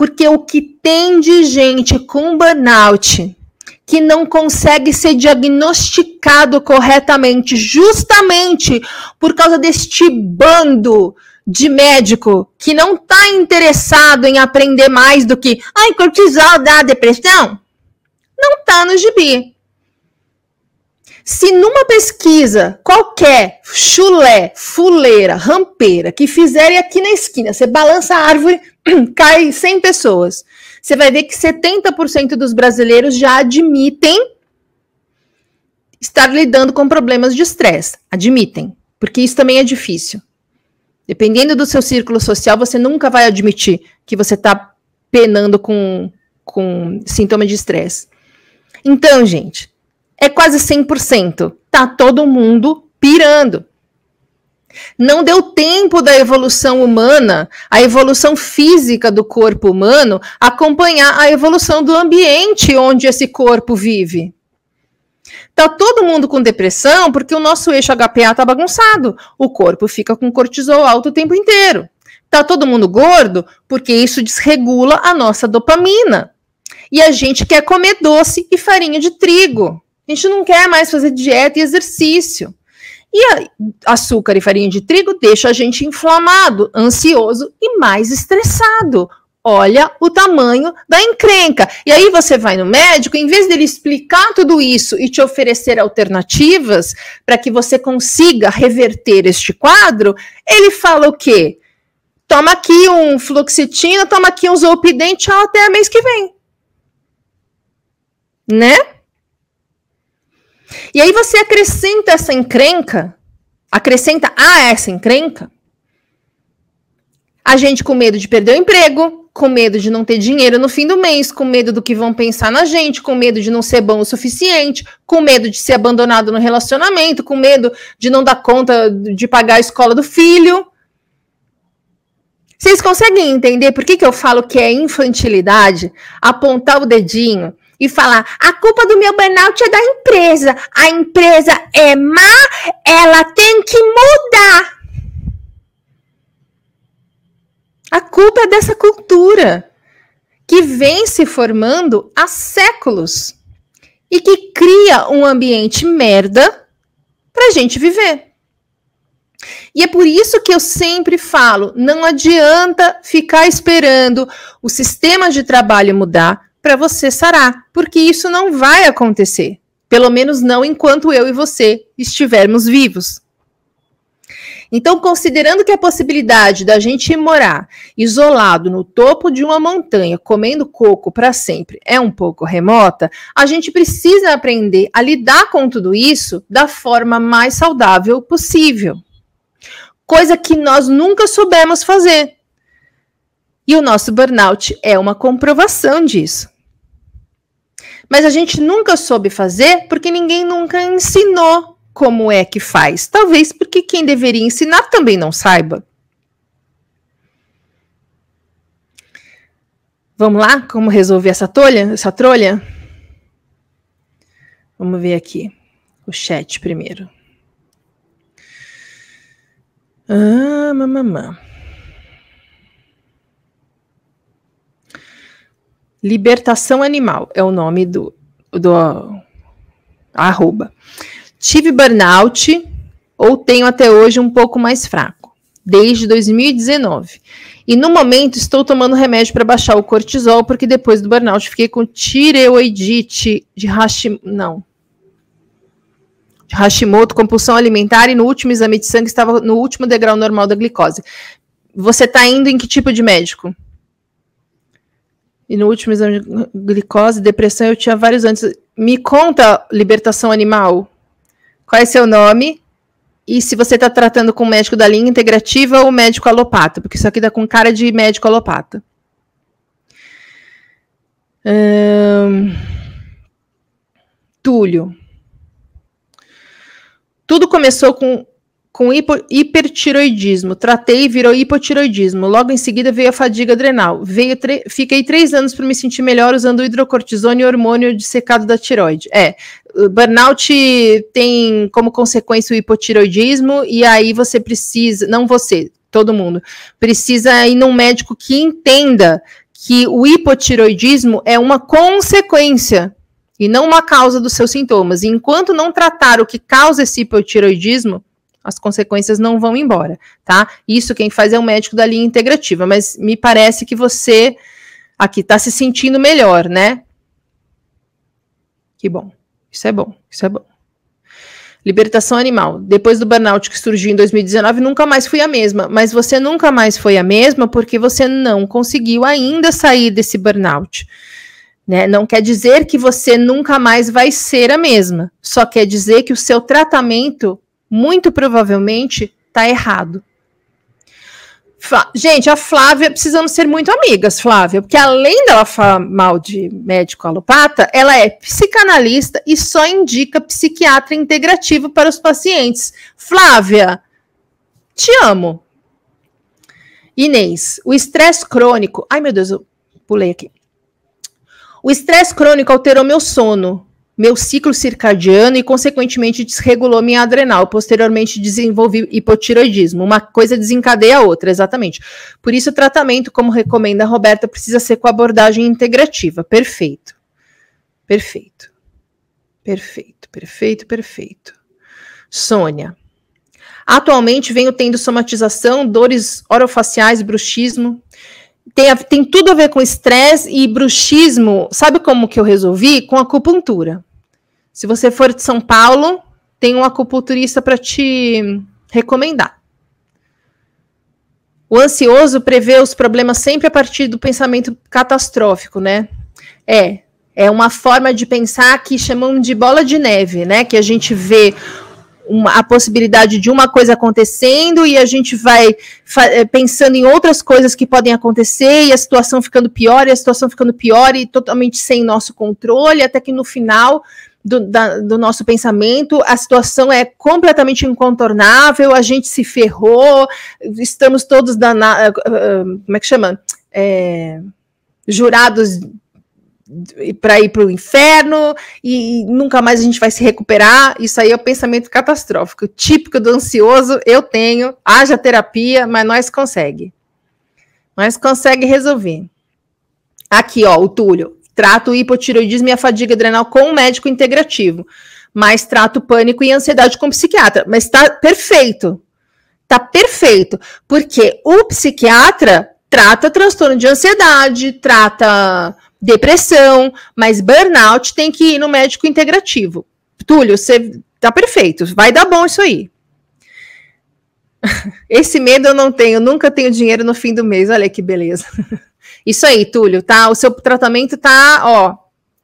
Porque o que tem de gente com burnout que não consegue ser diagnosticado corretamente, justamente por causa deste bando de médico que não está interessado em aprender mais do que ai, cortisol dá depressão, não está no gibi. Se numa pesquisa qualquer, chulé, fuleira, rampeira, que fizerem aqui na esquina, você balança a árvore, (clears throat) cai 100 pessoas, você vai ver que 70% dos brasileiros já admitem estar lidando com problemas de estresse. Admitem, porque isso também é difícil. Dependendo do seu círculo social, você nunca vai admitir que você está penando com, com sintoma de estresse. Então, gente, é quase 100%. Tá todo mundo pirando. Não deu tempo da evolução humana, a evolução física do corpo humano, acompanhar a evolução do ambiente onde esse corpo vive. Tá todo mundo com depressão porque o nosso eixo HPA tá bagunçado. O corpo fica com cortisol alto o tempo inteiro. Tá todo mundo gordo porque isso desregula a nossa dopamina. E a gente quer comer doce e farinha de trigo. A gente não quer mais fazer dieta e exercício. E açúcar e farinha de trigo deixa a gente inflamado, ansioso e mais estressado. Olha o tamanho da encrenca. E aí você vai no médico, em vez dele explicar tudo isso e te oferecer alternativas para que você consiga reverter este quadro, ele fala o quê? Toma aqui um fluoxetina, toma aqui um zolpidem, tchau, até mês que vem. Né? E aí você acrescenta essa encrenca, acrescenta a essa encrenca, a gente com medo de perder o emprego, com medo de não ter dinheiro no fim do mês, com medo do que vão pensar na gente, com medo de não ser bom o suficiente, com medo de ser abandonado no relacionamento, com medo de não dar conta de pagar a escola do filho. Vocês conseguem entender por que, que eu falo que é infantilidade apontar o dedinho e falar: a culpa do meu burnout é da empresa, a empresa é má, ela tem que mudar. A culpa é dessa cultura que vem se formando há séculos e que cria um ambiente merda para a gente viver. E é por isso que eu sempre falo: não adianta ficar esperando o sistema de trabalho mudar para você sarar, porque isso não vai acontecer. Pelo menos não enquanto eu e você estivermos vivos. Então, considerando que a possibilidade da gente morar isolado no topo de uma montanha, comendo coco para sempre, é um pouco remota, a gente precisa aprender a lidar com tudo isso da forma mais saudável possível. Coisa que nós nunca soubemos fazer. E o nosso burnout é uma comprovação disso. Mas a gente nunca soube fazer porque ninguém nunca ensinou como é que faz. Talvez porque quem deveria ensinar também não saiba. Vamos lá? Como resolver essa trolha? Essa trolha? Vamos ver aqui o chat primeiro. Ah, mamamã. Libertação Animal é o nome do, do arroba. Tive burnout ou tenho até hoje um pouco mais fraco, desde 2019. E no momento estou tomando remédio para baixar o cortisol, porque depois do burnout fiquei com tireoidite de Hashimoto. Não. De Hashimoto, compulsão alimentar, e no último exame de sangue estava no último degrau normal da glicose. Você está indo em que tipo de médico? E no último exame de glicose, depressão, eu tinha vários antes. Me conta, libertação animal qual é seu nome e se você está tratando com médico da linha integrativa ou médico alopata, porque isso aqui dá com cara de médico alopata. Hum... Túlio. Tudo começou com com hipo, hipertiroidismo. Tratei e virou hipotiroidismo. Logo em seguida veio a fadiga adrenal. Veio fiquei três anos para me sentir melhor usando hidrocortisona e hormônio de secado da tiroide. É, burnout tem como consequência o hipotiroidismo e aí você precisa, não você, todo mundo, precisa ir num médico que entenda que o hipotiroidismo é uma consequência e não uma causa dos seus sintomas. E enquanto não tratar o que causa esse hipotiroidismo, as consequências não vão embora, tá? Isso quem faz é o médico da linha integrativa, mas me parece que você aqui está se sentindo melhor, né? Que bom. Isso é bom, isso é bom. Libertação animal. Depois do burnout que surgiu em 2019, nunca mais fui a mesma. Mas você nunca mais foi a mesma porque você não conseguiu ainda sair desse burnout. Né? Não quer dizer que você nunca mais vai ser a mesma. Só quer dizer que o seu tratamento muito provavelmente está errado. Gente, a Flávia, precisamos ser muito amigas, Flávia, porque além dela falar mal de médico alopata, ela é psicanalista e só indica psiquiatra integrativo para os pacientes. Flávia, te amo. Inês, o estresse crônico. Ai, meu Deus, eu pulei aqui. O estresse crônico alterou meu sono, meu ciclo circadiano e, consequentemente, desregulou minha adrenal. Posteriormente, desenvolvi hipotiroidismo. Uma coisa desencadeia a outra, exatamente. Por isso, o tratamento, como recomenda a Roberta, precisa ser com abordagem integrativa. Perfeito. Perfeito. Perfeito, perfeito, perfeito. Sônia. Atualmente venho tendo somatização, dores orofaciais, bruxismo. Tem, tem tudo a ver com estresse e bruxismo. Sabe como que eu resolvi? Com acupuntura. Se você for de São Paulo, tem um acupunturista para te recomendar. O ansioso prevê os problemas sempre a partir do pensamento catastrófico, né? É, é uma forma de pensar que chamam de bola de neve, né? Que a gente vê uma, a possibilidade de uma coisa acontecendo e a gente vai eh, pensando em outras coisas que podem acontecer e a situação ficando pior e a situação ficando pior e totalmente sem nosso controle, até que no final do, da, do nosso pensamento, a situação é completamente incontornável, a gente se ferrou, estamos todos danados, como é que chama? É, jurados para ir para o inferno e, nunca mais a gente vai se recuperar. Isso aí é o pensamento catastrófico, típico do ansioso. Eu tenho, haja terapia, mas nós consegue. Nós consegue resolver. Aqui, ó, o Túlio trato o hipotiroidismo e a fadiga adrenal com um médico integrativo, mas trato pânico e ansiedade com psiquiatra. Mas está perfeito. Tá perfeito, porque o psiquiatra trata transtorno de ansiedade, trata depressão, mas burnout tem que ir no médico integrativo. Túlio, você tá perfeito, vai dar bom isso aí. (laughs) Esse medo eu não tenho, nunca tenho dinheiro no fim do mês, olha que beleza. (laughs) Isso aí, Túlio, tá? O seu tratamento tá, ó,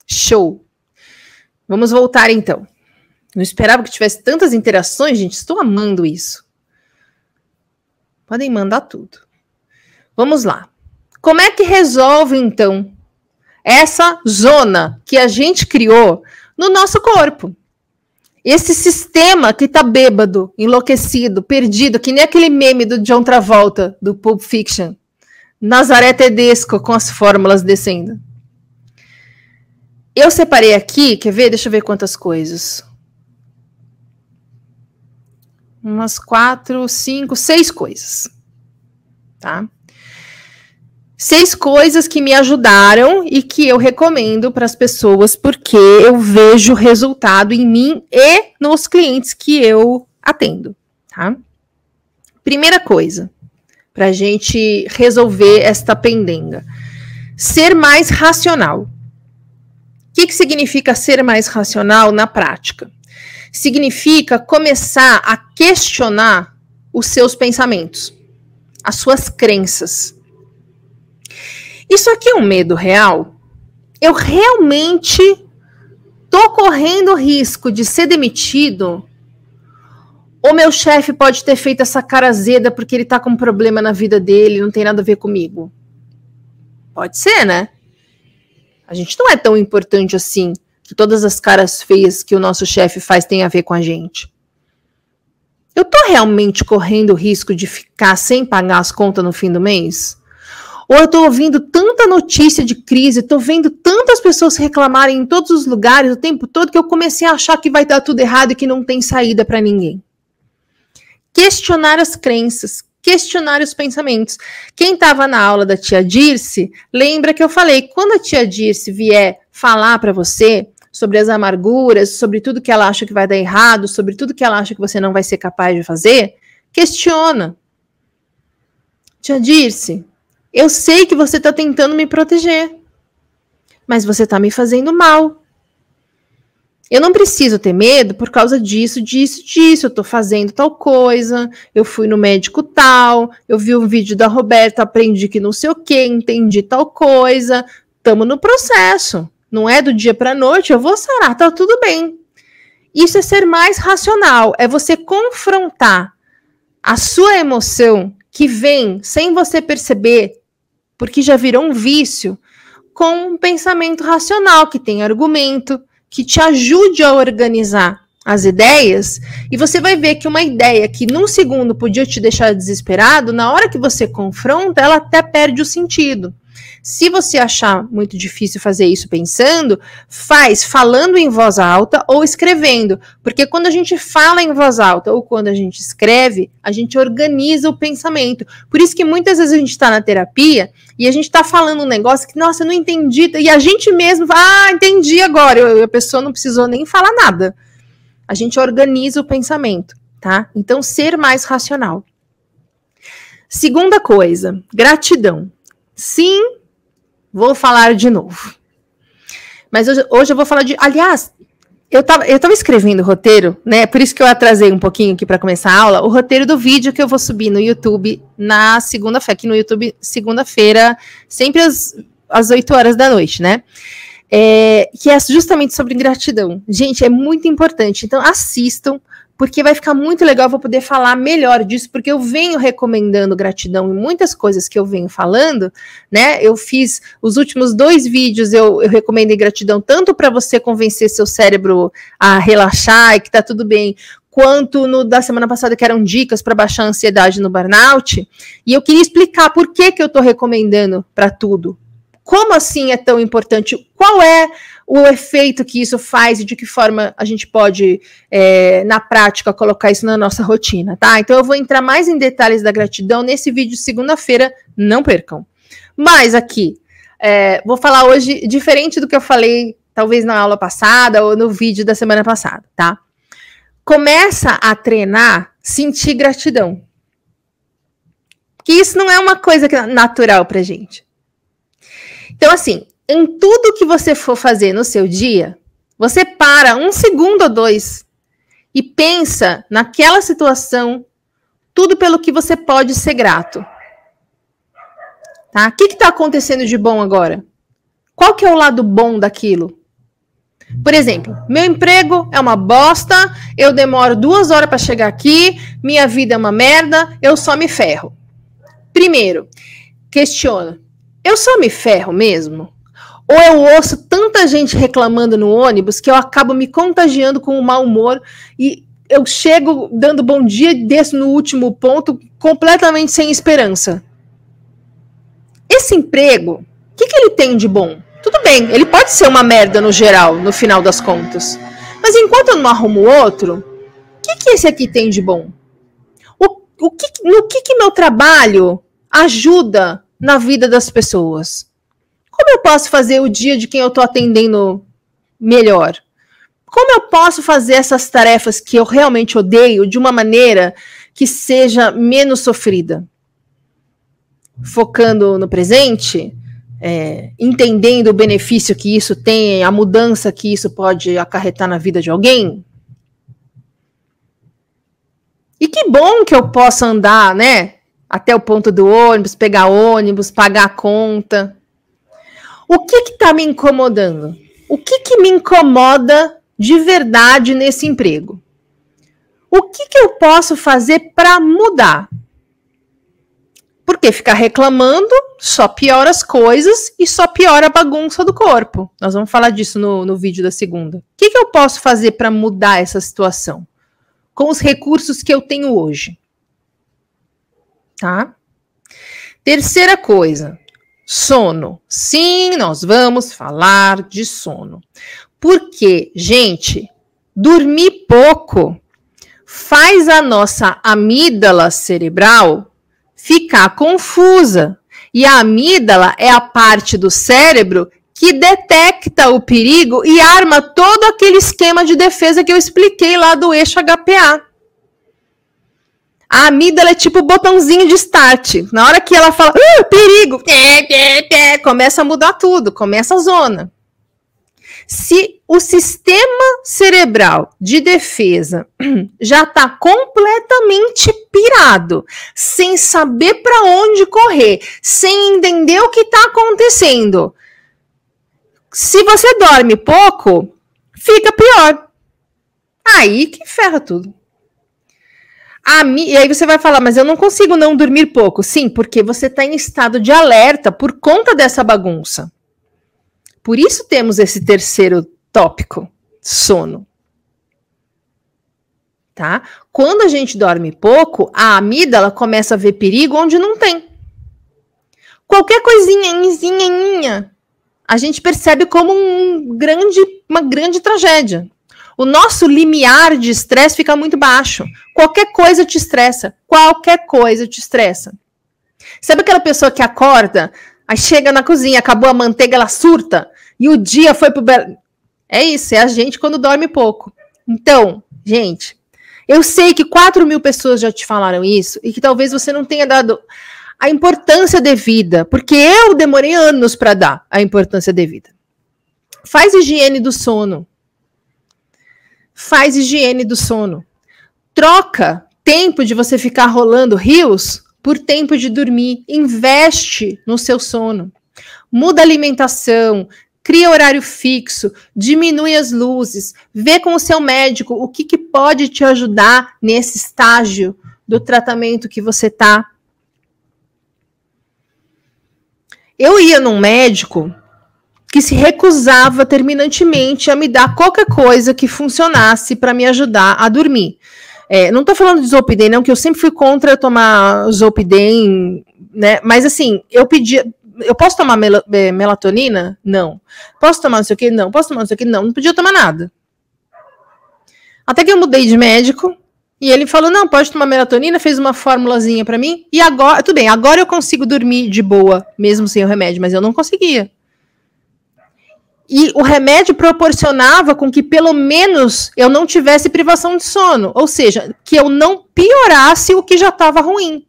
show. Vamos voltar então. Não esperava que tivesse tantas interações, gente. Estou amando isso. Podem mandar tudo. Vamos lá. Como é que resolve então essa zona que a gente criou no nosso corpo? Esse sistema que tá bêbado, enlouquecido, perdido, que nem aquele meme do John Travolta, do Pulp Fiction. Nazaré Tedesco com as fórmulas descendo. Eu separei aqui, quer ver? Deixa eu ver quantas coisas. Umas quatro, cinco, seis coisas. Tá? Seis coisas que me ajudaram e que eu recomendo para as pessoas porque eu vejo resultado em mim e nos clientes que eu atendo, tá? Primeira coisa, para a gente resolver esta pendenga. Ser mais racional. O que, que significa ser mais racional na prática? Significa começar a questionar os seus pensamentos, as suas crenças. Isso aqui é um medo real? Eu realmente tô correndo risco de ser demitido o meu chefe pode ter feito essa cara azeda porque ele tá com um problema na vida dele, não tem nada a ver comigo. Pode ser, né? A gente não é tão importante assim que todas as caras feias que o nosso chefe faz tem a ver com a gente. Eu tô realmente correndo o risco de ficar sem pagar as contas no fim do mês? Ou eu tô ouvindo tanta notícia de crise, tô vendo tantas pessoas reclamarem em todos os lugares o tempo todo que eu comecei a achar que vai dar tudo errado e que não tem saída para ninguém questionar as crenças, questionar os pensamentos. Quem estava na aula da tia Dirce, lembra que eu falei, quando a tia Dirce vier falar para você sobre as amarguras, sobre tudo que ela acha que vai dar errado, sobre tudo que ela acha que você não vai ser capaz de fazer, questiona. Tia Dirce, eu sei que você está tentando me proteger, mas você está me fazendo mal. Eu não preciso ter medo por causa disso, disso, disso. Eu tô fazendo tal coisa, eu fui no médico tal, eu vi um vídeo da Roberta, aprendi que não sei o que, entendi tal coisa. Tamo no processo. Não é do dia para noite, eu vou sarar, tá tudo bem. Isso é ser mais racional, é você confrontar a sua emoção que vem sem você perceber, porque já virou um vício, com um pensamento racional que tem argumento, que te ajude a organizar as ideias, e você vai ver que uma ideia que num segundo podia te deixar desesperado, na hora que você confronta, ela até perde o sentido. Se você achar muito difícil fazer isso pensando, faz falando em voz alta ou escrevendo, porque quando a gente fala em voz alta ou quando a gente escreve, a gente organiza o pensamento. Por isso que muitas vezes a gente está na terapia e a gente está falando um negócio que, nossa, eu não entendi, e a gente mesmo, ah, entendi agora, eu, a pessoa não precisou nem falar nada. A gente organiza o pensamento, tá? Então, ser mais racional. Segunda coisa, gratidão. Sim, vou falar de novo. Mas hoje, hoje eu vou falar de. Aliás, eu tava, eu tava escrevendo o roteiro, né? Por isso que eu atrasei um pouquinho aqui para começar a aula. O roteiro do vídeo que eu vou subir no YouTube na segunda-feira, aqui no YouTube, segunda-feira, sempre às, às 8 horas da noite, né? É, que é justamente sobre gratidão. Gente, é muito importante. Então, assistam, porque vai ficar muito legal, vou poder falar melhor disso, porque eu venho recomendando gratidão em muitas coisas que eu venho falando, né? Eu fiz os últimos dois vídeos, eu, eu recomendei gratidão tanto para você convencer seu cérebro a relaxar e que tá tudo bem, quanto no da semana passada que eram dicas para baixar a ansiedade no burnout. E eu queria explicar por que, que eu estou recomendando para tudo. Como assim é tão importante? Qual é o efeito que isso faz e de que forma a gente pode, é, na prática, colocar isso na nossa rotina, tá? Então eu vou entrar mais em detalhes da gratidão nesse vídeo segunda-feira, não percam. Mas aqui, é, vou falar hoje diferente do que eu falei, talvez na aula passada ou no vídeo da semana passada, tá? Começa a treinar sentir gratidão. que isso não é uma coisa natural pra gente. Então, assim, em tudo que você for fazer no seu dia, você para um segundo ou dois e pensa naquela situação, tudo pelo que você pode ser grato. Tá? O que está acontecendo de bom agora? Qual que é o lado bom daquilo? Por exemplo, meu emprego é uma bosta, eu demoro duas horas para chegar aqui, minha vida é uma merda, eu só me ferro. Primeiro, questiona: eu só me ferro mesmo? Ou eu ouço tanta gente reclamando no ônibus que eu acabo me contagiando com o mau humor e eu chego dando bom dia e desço no último ponto completamente sem esperança? Esse emprego, o que, que ele tem de bom? Tudo bem, ele pode ser uma merda no geral, no final das contas. Mas enquanto eu não arrumo outro, o que, que esse aqui tem de bom? O, o que, no que, que meu trabalho ajuda na vida das pessoas? Como eu posso fazer o dia de quem eu estou atendendo melhor? Como eu posso fazer essas tarefas que eu realmente odeio de uma maneira que seja menos sofrida? Focando no presente, é, entendendo o benefício que isso tem, a mudança que isso pode acarretar na vida de alguém. E que bom que eu possa andar, né? Até o ponto do ônibus, pegar ônibus, pagar a conta. O que está me incomodando? O que, que me incomoda de verdade nesse emprego? O que, que eu posso fazer para mudar? Porque ficar reclamando só piora as coisas e só piora a bagunça do corpo. Nós vamos falar disso no, no vídeo da segunda. O que, que eu posso fazer para mudar essa situação? Com os recursos que eu tenho hoje. Tá? Terceira coisa, sono. Sim, nós vamos falar de sono. Porque, gente, dormir pouco faz a nossa amígdala cerebral ficar confusa. E a amígdala é a parte do cérebro que detecta o perigo e arma todo aquele esquema de defesa que eu expliquei lá do eixo HPA. A amígdala é tipo botãozinho de start. Na hora que ela fala, uh, perigo, começa a mudar tudo, começa a zona. Se o sistema cerebral de defesa (clears throat) já está completamente pirado, sem saber para onde correr, sem entender o que está acontecendo, se você dorme pouco, fica pior. Aí que ferra tudo. E aí você vai falar, mas eu não consigo não dormir pouco. Sim, porque você está em estado de alerta por conta dessa bagunça. Por isso temos esse terceiro tópico, sono. Tá? Quando a gente dorme pouco, a amígdala começa a ver perigo onde não tem. Qualquer coisinha, a gente percebe como um grande, uma grande tragédia. O nosso limiar de estresse fica muito baixo. Qualquer coisa te estressa. Qualquer coisa te estressa. Sabe aquela pessoa que acorda, aí chega na cozinha, acabou a manteiga, ela surta? e o dia foi pro. É isso, é a gente quando dorme pouco. Então, gente, eu sei que 4 mil pessoas já te falaram isso e que talvez você não tenha dado a importância devida, porque eu demorei anos para dar a importância devida. Faz higiene do sono. Faz higiene do sono. Troca tempo de você ficar rolando rios por tempo de dormir. Investe no seu sono. Muda a alimentação, cria horário fixo, diminui as luzes, vê com o seu médico o que, que pode te ajudar nesse estágio do tratamento que você está. Eu ia num médico que se recusava terminantemente a me dar qualquer coisa que funcionasse para me ajudar a dormir. É, não estou falando de Zolpidem, não, que eu sempre fui contra tomar Zolpidem, né? Mas assim, eu pedia, eu posso tomar mel é, melatonina? Não. Posso tomar não sei o que? Não. Posso tomar não sei o que? Não. Não podia tomar nada. Até que eu mudei de médico e ele falou: não, pode tomar melatonina, fez uma formulazinha para mim. E agora, tudo bem, agora eu consigo dormir de boa, mesmo sem o remédio, mas eu não conseguia. E o remédio proporcionava com que pelo menos eu não tivesse privação de sono, ou seja, que eu não piorasse o que já estava ruim.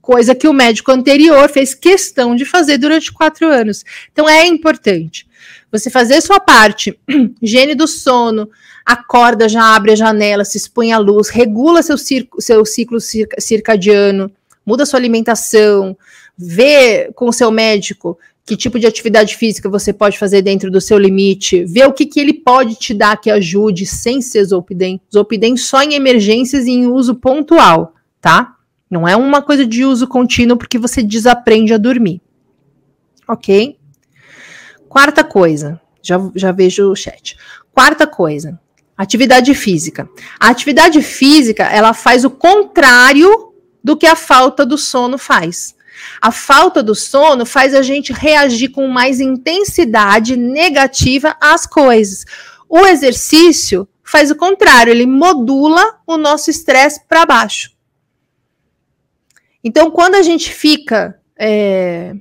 coisa que o médico anterior fez questão de fazer durante quatro anos. Então é importante você fazer sua parte, (clears throat) higiene do sono, acorda, já abre a janela, se expõe à luz, regula seu, seu ciclo circadiano, muda sua alimentação, vê com o seu médico que tipo de atividade física você pode fazer dentro do seu limite, vê o que, que ele pode te dar que ajude sem ser Zolpidem. Zolpidem só em emergências e em uso pontual, tá? Não é uma coisa de uso contínuo porque você desaprende a dormir. Ok? Quarta coisa, já, já vejo o chat. Quarta coisa, atividade física. A atividade física, ela faz o contrário do que a falta do sono faz. A falta do sono faz a gente reagir com mais intensidade negativa às coisas. O exercício faz o contrário, ele modula o nosso estresse para baixo. Então, quando a gente fica. É...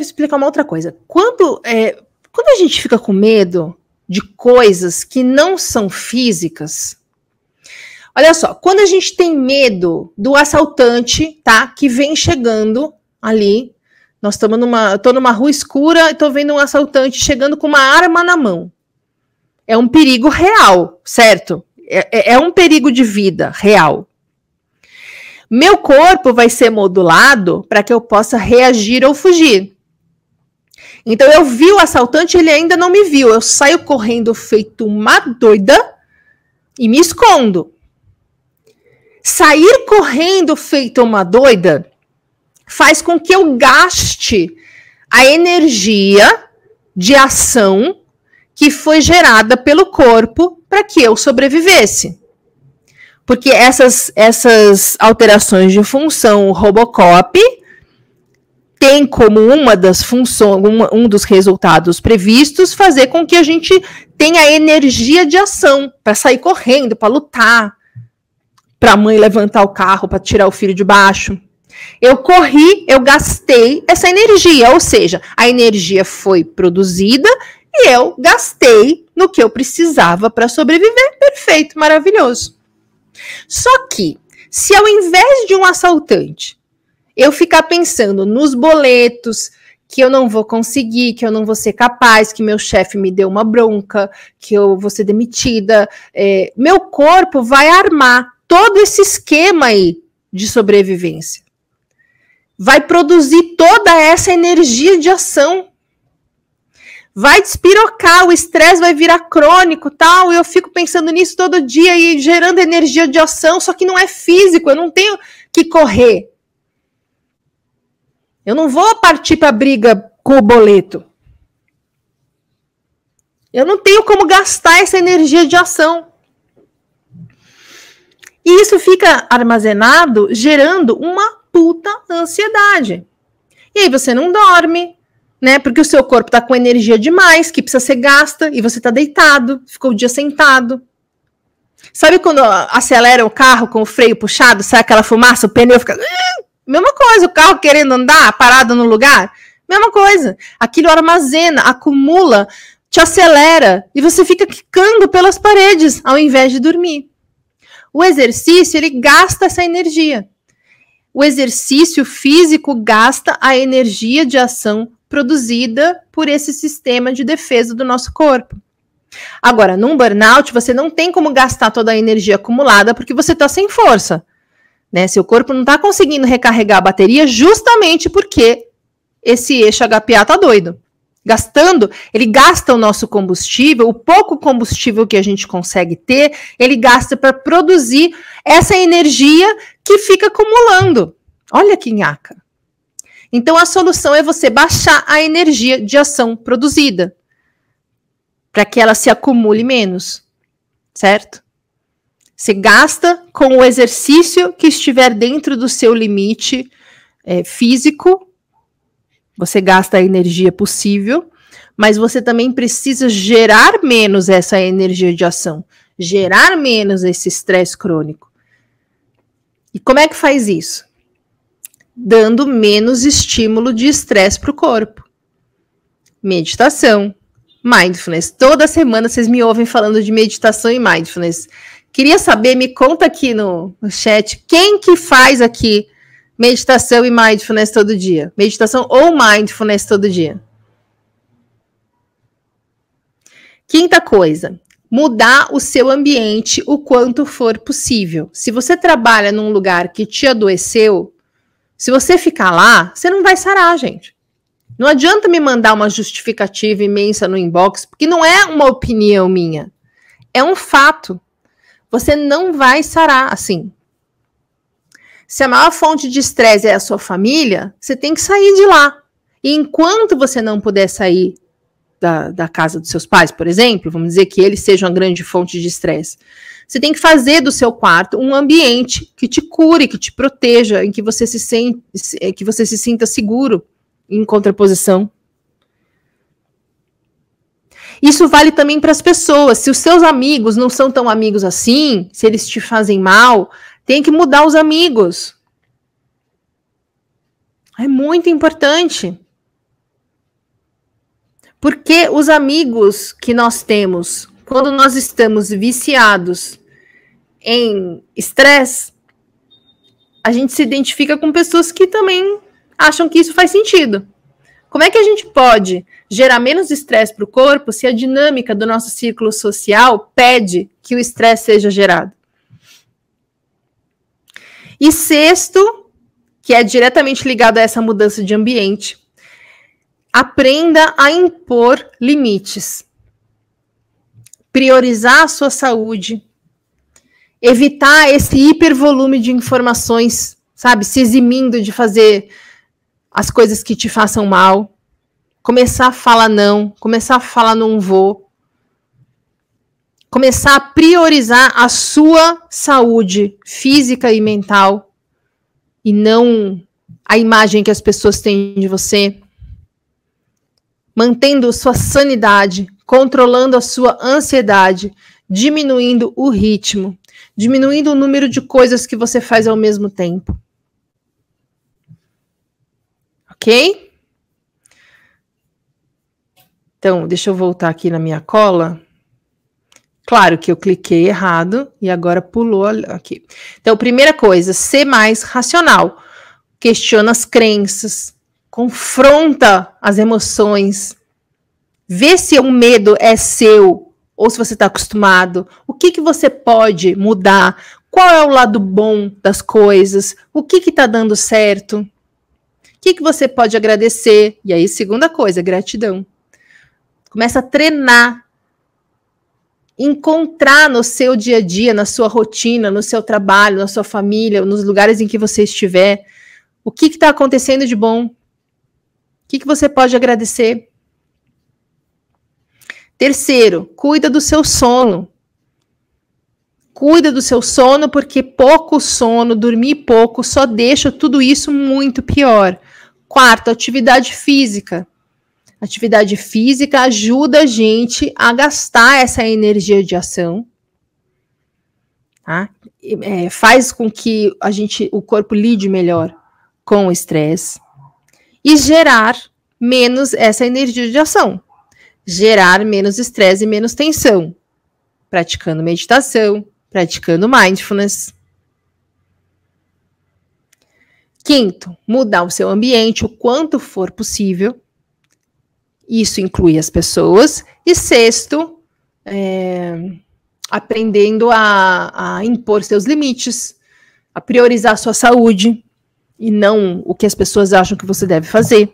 Explicar uma outra coisa. Quando, é, quando a gente fica com medo de coisas que não são físicas, Olha só, quando a gente tem medo do assaltante, tá? Que vem chegando ali. Nós estamos numa. tô numa rua escura e tô vendo um assaltante chegando com uma arma na mão. É um perigo real, certo? É, é, é um perigo de vida real. Meu corpo vai ser modulado para que eu possa reagir ou fugir. Então eu vi o assaltante, ele ainda não me viu. Eu saio correndo feito uma doida e me escondo. Sair correndo feito uma doida faz com que eu gaste a energia de ação que foi gerada pelo corpo para que eu sobrevivesse. Porque essas, essas alterações de função Robocop tem como uma das funções, um, um dos resultados previstos, fazer com que a gente tenha energia de ação para sair correndo, para lutar, para a mãe levantar o carro para tirar o filho de baixo. Eu corri, eu gastei essa energia, ou seja, a energia foi produzida e eu gastei no que eu precisava para sobreviver. Perfeito, maravilhoso. Só que, se ao invés de um assaltante, eu ficar pensando nos boletos, que eu não vou conseguir, que eu não vou ser capaz, que meu chefe me deu uma bronca, que eu vou ser demitida, é, meu corpo vai armar todo esse esquema aí de sobrevivência. Vai produzir toda essa energia de ação. Vai despirocar, o estresse vai virar crônico, tal, e eu fico pensando nisso todo dia e gerando energia de ação, só que não é físico, eu não tenho que correr. Eu não vou partir para briga com o boleto. Eu não tenho como gastar essa energia de ação. E isso fica armazenado, gerando uma puta ansiedade. E aí você não dorme, né? Porque o seu corpo tá com energia demais, que precisa ser gasta, e você tá deitado, ficou o dia sentado. Sabe quando acelera o carro com o freio puxado, sai aquela fumaça, o pneu fica. Mesma coisa, o carro querendo andar, parado no lugar. Mesma coisa. Aquilo armazena, acumula, te acelera e você fica quicando pelas paredes ao invés de dormir. O exercício, ele gasta essa energia. O exercício físico gasta a energia de ação produzida por esse sistema de defesa do nosso corpo. Agora, num burnout, você não tem como gastar toda a energia acumulada porque você está sem força. Né? Seu corpo não está conseguindo recarregar a bateria justamente porque esse eixo HPA está doido gastando, ele gasta o nosso combustível, o pouco combustível que a gente consegue ter, ele gasta para produzir essa energia que fica acumulando. Olha que nhaca. Então a solução é você baixar a energia de ação produzida para que ela se acumule menos, certo? Você gasta com o exercício que estiver dentro do seu limite é, físico você gasta a energia possível, mas você também precisa gerar menos essa energia de ação, gerar menos esse estresse crônico. E como é que faz isso? Dando menos estímulo de estresse para o corpo. Meditação, mindfulness. Toda semana vocês me ouvem falando de meditação e mindfulness Queria saber, me conta aqui no, no chat, quem que faz aqui meditação e mindfulness todo dia? Meditação ou mindfulness todo dia? Quinta coisa, mudar o seu ambiente o quanto for possível. Se você trabalha num lugar que te adoeceu, se você ficar lá, você não vai sarar, gente. Não adianta me mandar uma justificativa imensa no inbox, porque não é uma opinião minha. É um fato. Você não vai sarar assim. Se a maior fonte de estresse é a sua família, você tem que sair de lá. E enquanto você não puder sair da, da casa dos seus pais, por exemplo, vamos dizer que eles sejam uma grande fonte de estresse, você tem que fazer do seu quarto um ambiente que te cure, que te proteja, em que você se, sente, que você se sinta seguro em contraposição. Isso vale também para as pessoas. Se os seus amigos não são tão amigos assim, se eles te fazem mal, tem que mudar os amigos. É muito importante. Porque os amigos que nós temos, quando nós estamos viciados em estresse, a gente se identifica com pessoas que também acham que isso faz sentido. Como é que a gente pode gerar menos estresse para o corpo se a dinâmica do nosso círculo social pede que o estresse seja gerado? E sexto, que é diretamente ligado a essa mudança de ambiente, aprenda a impor limites. Priorizar a sua saúde, evitar esse hipervolume de informações, sabe, se eximindo de fazer as coisas que te façam mal, começar a falar não, começar a falar não vou, começar a priorizar a sua saúde física e mental e não a imagem que as pessoas têm de você, mantendo sua sanidade, controlando a sua ansiedade, diminuindo o ritmo, diminuindo o número de coisas que você faz ao mesmo tempo ok? Então, deixa eu voltar aqui na minha cola. Claro que eu cliquei errado e agora pulou aqui. Então, primeira coisa, ser mais racional. Questiona as crenças, confronta as emoções, vê se o medo é seu ou se você está acostumado. O que, que você pode mudar? Qual é o lado bom das coisas? O que está dando certo? que, que você pode agradecer? E aí, segunda coisa, gratidão. Começa a treinar. Encontrar no seu dia a dia, na sua rotina, no seu trabalho, na sua família, nos lugares em que você estiver, o que está acontecendo de bom? O que, que você pode agradecer? Terceiro, cuida do seu sono. Cuida do seu sono, porque pouco sono, dormir pouco, só deixa tudo isso muito pior. Quarto, atividade física. Atividade física ajuda a gente a gastar essa energia de ação. Tá? É, faz com que a gente, o corpo lide melhor com o estresse e gerar menos essa energia de ação, gerar menos estresse e menos tensão, praticando meditação, praticando mindfulness. Quinto, mudar o seu ambiente o quanto for possível. Isso inclui as pessoas. E sexto, é, aprendendo a, a impor seus limites, a priorizar a sua saúde e não o que as pessoas acham que você deve fazer.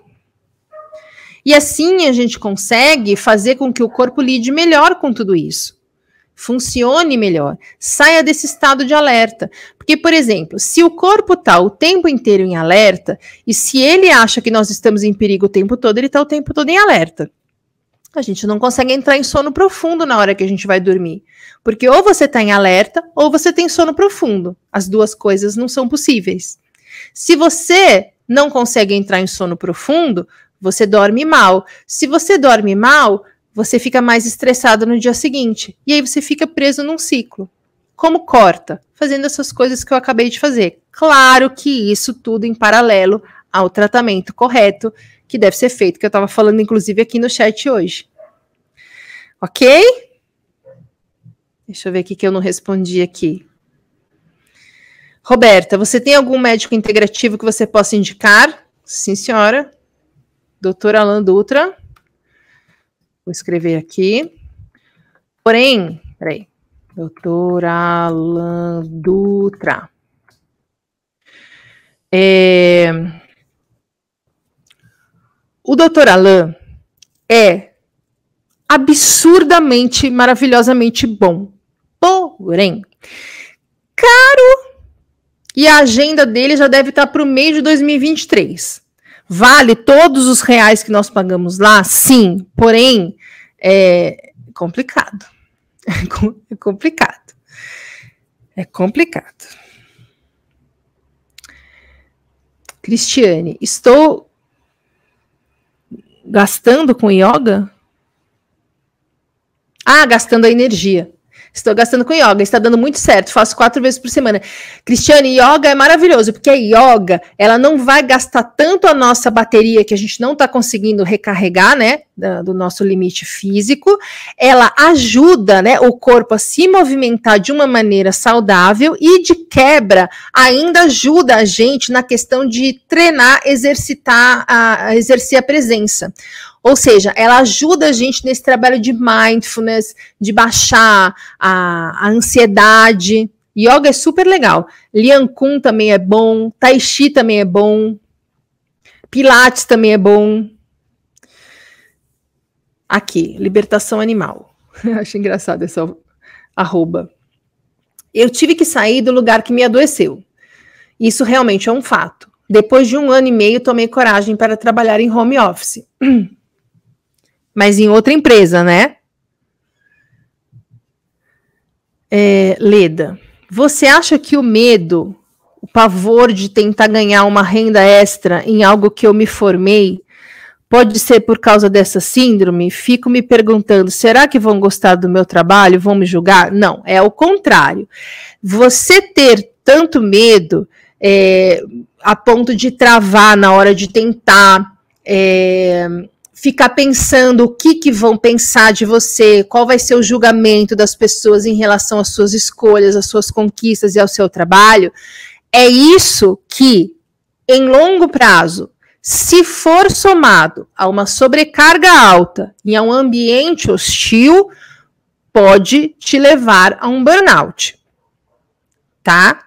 E assim a gente consegue fazer com que o corpo lide melhor com tudo isso funcione melhor, saia desse estado de alerta. Porque, por exemplo, se o corpo está o tempo inteiro em alerta, e se ele acha que nós estamos em perigo o tempo todo, ele está o tempo todo em alerta. A gente não consegue entrar em sono profundo na hora que a gente vai dormir. Porque ou você está em alerta, ou você tem sono profundo. As duas coisas não são possíveis. Se você não consegue entrar em sono profundo, você dorme mal. Se você dorme mal, você fica mais estressado no dia seguinte. E aí você fica preso num ciclo. Como corta? Fazendo essas coisas que eu acabei de fazer. Claro que isso tudo em paralelo ao tratamento correto que deve ser feito, que eu estava falando inclusive aqui no chat hoje. Ok? Deixa eu ver o que eu não respondi aqui. Roberta, você tem algum médico integrativo que você possa indicar? Sim, senhora. Doutor Alan Dutra. Vou escrever aqui. Porém, peraí. Doutor Alan Dutra. É... O doutor Alan é absurdamente, maravilhosamente bom. Porém, caro e a agenda dele já deve estar para o meio de 2023. Vale todos os reais que nós pagamos lá? Sim, porém é complicado. (laughs) É complicado. É complicado. Cristiane, estou gastando com yoga? Ah, gastando a energia. Estou gastando com yoga, está dando muito certo, faço quatro vezes por semana. Cristiane, yoga é maravilhoso, porque a yoga, ela não vai gastar tanto a nossa bateria que a gente não está conseguindo recarregar, né, do nosso limite físico. Ela ajuda, né, o corpo a se movimentar de uma maneira saudável e de quebra ainda ajuda a gente na questão de treinar, exercitar, a, exercer a presença. Ou seja, ela ajuda a gente nesse trabalho de mindfulness, de baixar a, a ansiedade. Yoga é super legal. Lian Kun também é bom, Tai Chi também é bom, Pilates também é bom. Aqui, libertação animal. (laughs) Acho engraçado essa arroba. Eu tive que sair do lugar que me adoeceu. Isso realmente é um fato. Depois de um ano e meio, tomei coragem para trabalhar em home office. (clears throat) mas em outra empresa, né? É, Leda, você acha que o medo, o pavor de tentar ganhar uma renda extra em algo que eu me formei, pode ser por causa dessa síndrome? Fico me perguntando, será que vão gostar do meu trabalho? Vão me julgar? Não, é o contrário. Você ter tanto medo é, a ponto de travar na hora de tentar. É, ficar pensando o que, que vão pensar de você, qual vai ser o julgamento das pessoas em relação às suas escolhas, às suas conquistas e ao seu trabalho, é isso que, em longo prazo, se for somado a uma sobrecarga alta e a um ambiente hostil, pode te levar a um burnout. Tá?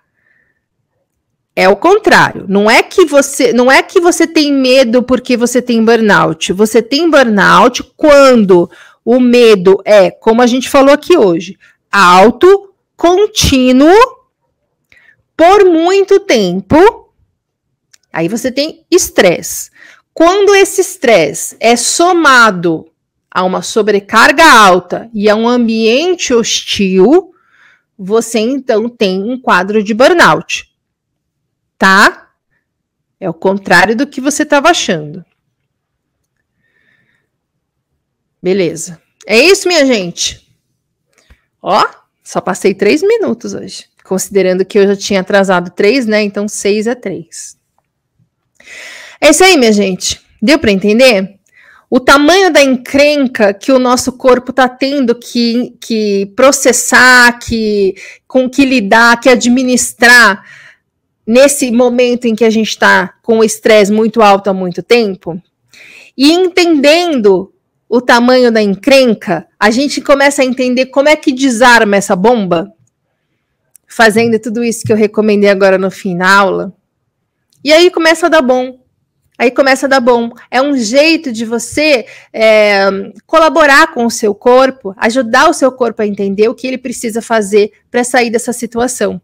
É o contrário. Não é que você, não é que você tem medo porque você tem burnout. Você tem burnout quando o medo é, como a gente falou aqui hoje, alto, contínuo, por muito tempo. Aí você tem estresse. Quando esse estresse é somado a uma sobrecarga alta e a um ambiente hostil, você então tem um quadro de burnout tá? É o contrário do que você estava achando. Beleza. É isso, minha gente. Ó, só passei três minutos hoje. Considerando que eu já tinha atrasado três, né? Então, seis é três. É isso aí, minha gente. Deu para entender? O tamanho da encrenca que o nosso corpo está tendo que, que processar, que, com que lidar, que administrar nesse momento em que a gente está com o estresse muito alto há muito tempo, e entendendo o tamanho da encrenca, a gente começa a entender como é que desarma essa bomba, fazendo tudo isso que eu recomendei agora no fim da aula. E aí começa a dar bom. Aí começa a dar bom. É um jeito de você é, colaborar com o seu corpo, ajudar o seu corpo a entender o que ele precisa fazer para sair dessa situação.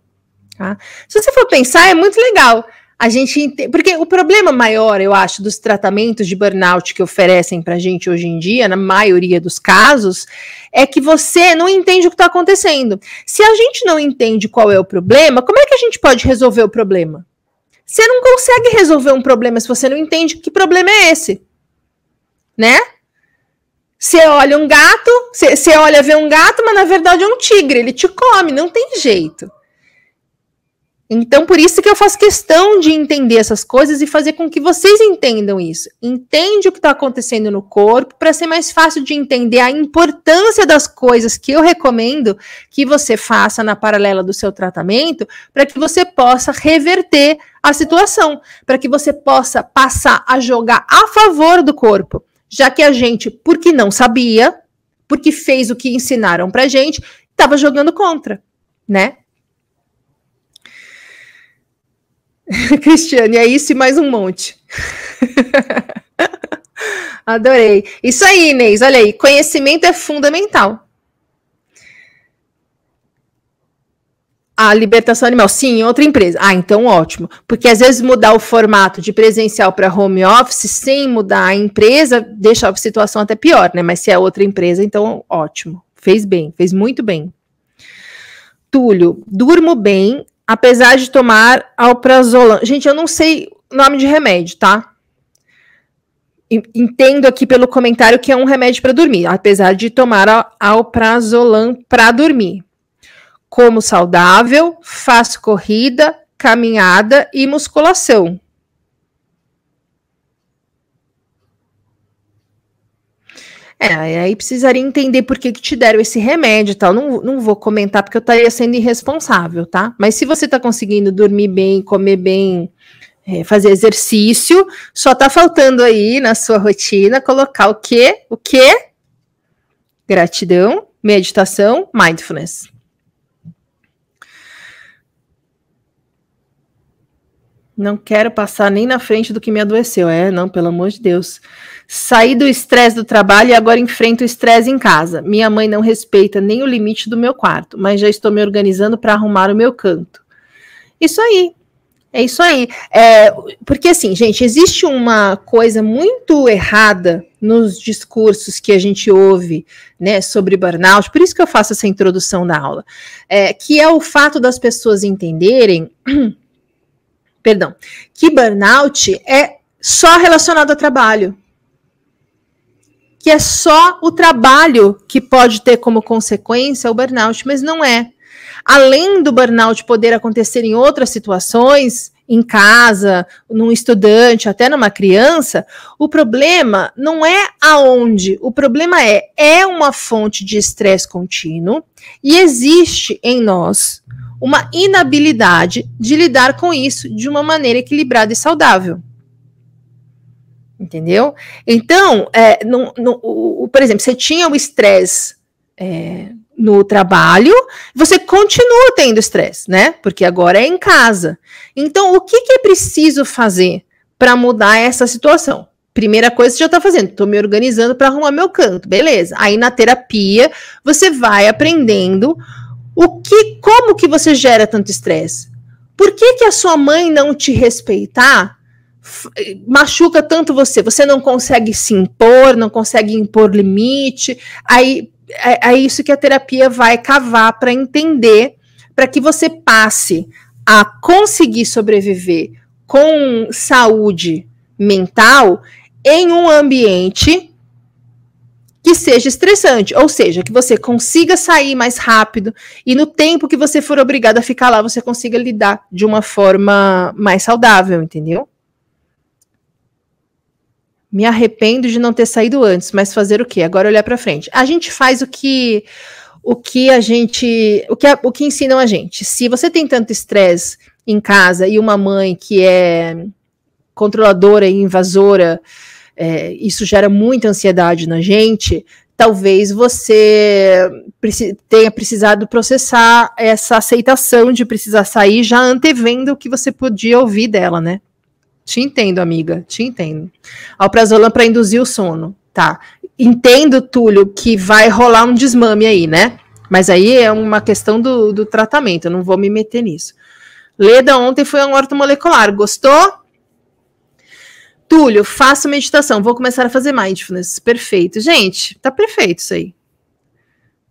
Tá? Se você for pensar, é muito legal. A gente porque o problema maior, eu acho, dos tratamentos de burnout que oferecem para gente hoje em dia, na maioria dos casos, é que você não entende o que está acontecendo. Se a gente não entende qual é o problema, como é que a gente pode resolver o problema? Você não consegue resolver um problema se você não entende que problema é esse, né? Você olha um gato, você olha ver um gato, mas na verdade é um tigre, ele te come, não tem jeito. Então, por isso que eu faço questão de entender essas coisas e fazer com que vocês entendam isso. Entende o que está acontecendo no corpo para ser mais fácil de entender a importância das coisas que eu recomendo que você faça na paralela do seu tratamento, para que você possa reverter a situação, para que você possa passar a jogar a favor do corpo, já que a gente, porque não sabia, porque fez o que ensinaram para gente, estava jogando contra, né? (laughs) Cristiane, é isso e mais um monte. (laughs) Adorei. Isso aí, Inês. Olha aí, conhecimento é fundamental. A libertação animal, sim, em outra empresa. Ah, então ótimo. Porque às vezes mudar o formato de presencial para home office sem mudar a empresa deixa a situação até pior, né? Mas se é outra empresa, então ótimo. Fez bem, fez muito bem. Túlio, durmo bem, apesar de tomar alprazolam. Gente, eu não sei nome de remédio, tá? Entendo aqui pelo comentário que é um remédio para dormir, apesar de tomar alprazolam para dormir. Como saudável, faço corrida, caminhada e musculação. É, aí precisaria entender por que, que te deram esse remédio e tal. Não, não vou comentar porque eu estaria sendo irresponsável, tá? Mas se você está conseguindo dormir bem, comer bem, é, fazer exercício, só tá faltando aí na sua rotina colocar o quê? O quê? Gratidão, meditação, mindfulness. Não quero passar nem na frente do que me adoeceu. É, não, pelo amor de Deus. Saí do estresse do trabalho e agora enfrento o estresse em casa. Minha mãe não respeita nem o limite do meu quarto, mas já estou me organizando para arrumar o meu canto. Isso aí. É isso aí. É, porque, assim, gente, existe uma coisa muito errada nos discursos que a gente ouve né, sobre burnout, por isso que eu faço essa introdução da aula, é, que é o fato das pessoas entenderem perdão, que burnout é só relacionado ao trabalho. Que é só o trabalho que pode ter como consequência o burnout, mas não é. Além do burnout poder acontecer em outras situações, em casa, num estudante, até numa criança, o problema não é aonde, o problema é é uma fonte de estresse contínuo e existe em nós uma inabilidade de lidar com isso de uma maneira equilibrada e saudável. Entendeu? Então, é, no, no, o, por exemplo, você tinha o estresse é, no trabalho, você continua tendo estresse, né? Porque agora é em casa. Então, o que, que é preciso fazer para mudar essa situação? Primeira coisa que você já está fazendo, estou me organizando para arrumar meu canto, beleza. Aí na terapia, você vai aprendendo o que, como que você gera tanto estresse? Por que, que a sua mãe não te respeitar machuca tanto você? Você não consegue se impor, não consegue impor limite. Aí é, é isso que a terapia vai cavar para entender, para que você passe a conseguir sobreviver com saúde mental em um ambiente que seja estressante, ou seja, que você consiga sair mais rápido e no tempo que você for obrigado a ficar lá, você consiga lidar de uma forma mais saudável, entendeu? Me arrependo de não ter saído antes, mas fazer o quê? Agora olhar para frente. A gente faz o que o que a gente, o que, a, o que ensinam a gente. Se você tem tanto estresse em casa e uma mãe que é controladora e invasora, é, isso gera muita ansiedade na gente, talvez você tenha precisado processar essa aceitação de precisar sair, já antevendo o que você podia ouvir dela, né? Te entendo, amiga, te entendo. Alprazolam para induzir o sono, tá? Entendo, Túlio, que vai rolar um desmame aí, né? Mas aí é uma questão do, do tratamento, eu não vou me meter nisso. Leda ontem foi um ortomolecular, gostou? Túlio, faço meditação, vou começar a fazer mindfulness. Perfeito. Gente, tá perfeito isso aí.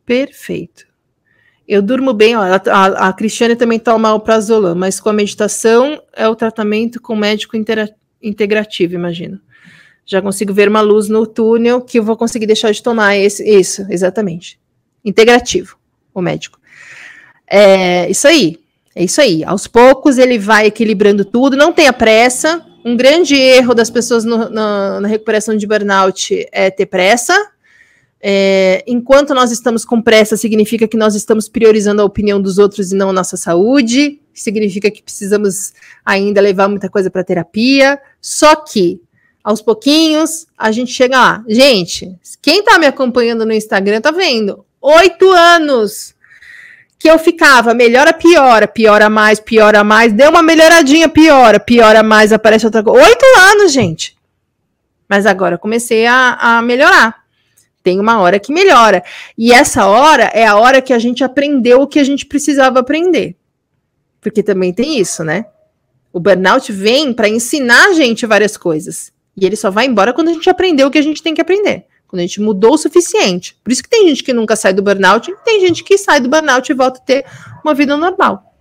Perfeito. Eu durmo bem, ó, a, a Cristiane também toma o prazolam, mas com a meditação é o tratamento com médico integrativo, imagino. Já consigo ver uma luz no túnel que eu vou conseguir deixar de tomar esse, isso, exatamente. Integrativo, o médico. É, isso aí. É isso aí. Aos poucos ele vai equilibrando tudo, não tenha pressa. Um grande erro das pessoas no, na, na recuperação de burnout é ter pressa. É, enquanto nós estamos com pressa, significa que nós estamos priorizando a opinião dos outros e não a nossa saúde. Significa que precisamos ainda levar muita coisa para terapia. Só que, aos pouquinhos, a gente chega lá. Gente, quem está me acompanhando no Instagram tá vendo. Oito anos que eu ficava, melhora, piora, piora mais, piora mais, deu uma melhoradinha, piora, piora mais, aparece outra coisa. Oito anos, gente. Mas agora eu comecei a, a melhorar. Tem uma hora que melhora. E essa hora é a hora que a gente aprendeu o que a gente precisava aprender. Porque também tem isso, né? O burnout vem para ensinar a gente várias coisas. E ele só vai embora quando a gente aprendeu o que a gente tem que aprender. Quando a gente mudou o suficiente. Por isso que tem gente que nunca sai do burnout, e tem gente que sai do burnout e volta a ter uma vida normal.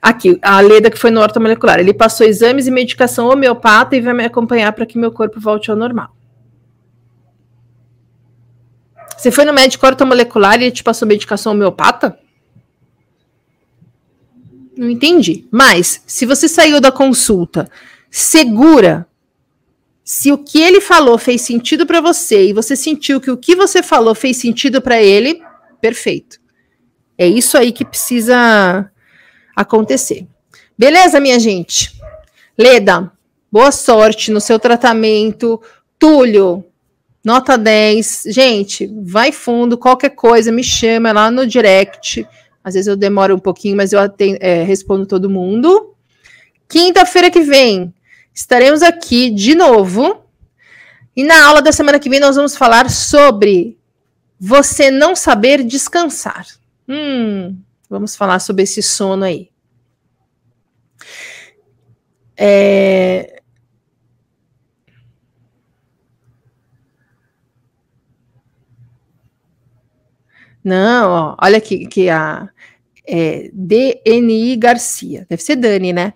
Aqui, a Leda que foi no ortomolecular. Ele passou exames e medicação homeopata e vai me acompanhar para que meu corpo volte ao normal. Você foi no médico ortomolecular e ele te passou medicação homeopata? Não entendi. Mas, se você saiu da consulta segura se o que ele falou fez sentido para você e você sentiu que o que você falou fez sentido para ele, perfeito. É isso aí que precisa acontecer. Beleza, minha gente? Leda, boa sorte no seu tratamento. Túlio, nota 10. Gente, vai fundo, qualquer coisa, me chama lá no direct. Às vezes eu demoro um pouquinho, mas eu atendo, é, respondo todo mundo. Quinta-feira que vem, estaremos aqui de novo. E na aula da semana que vem nós vamos falar sobre você não saber descansar. Hum, vamos falar sobre esse sono aí. É... Não, ó, olha aqui que a é, DNI Garcia. Deve ser Dani, né?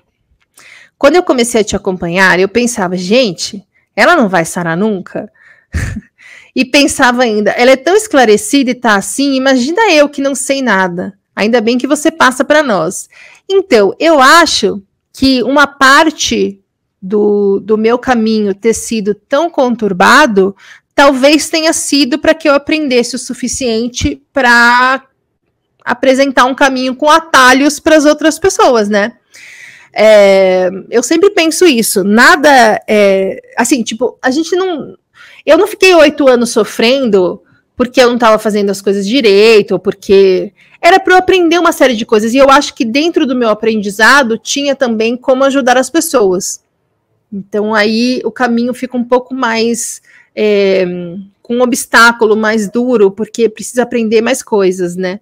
Quando eu comecei a te acompanhar, eu pensava, gente, ela não vai sarar nunca? (laughs) e pensava ainda, ela é tão esclarecida e tá assim, imagina eu que não sei nada. Ainda bem que você passa para nós. Então, eu acho que uma parte do, do meu caminho ter sido tão conturbado, talvez tenha sido para que eu aprendesse o suficiente para apresentar um caminho com atalhos para as outras pessoas, né? É, eu sempre penso isso. Nada. É, assim, tipo, a gente não. Eu não fiquei oito anos sofrendo porque eu não estava fazendo as coisas direito, ou porque. Era para eu aprender uma série de coisas. E eu acho que dentro do meu aprendizado tinha também como ajudar as pessoas. Então aí o caminho fica um pouco mais. É, com um obstáculo mais duro, porque precisa aprender mais coisas, né?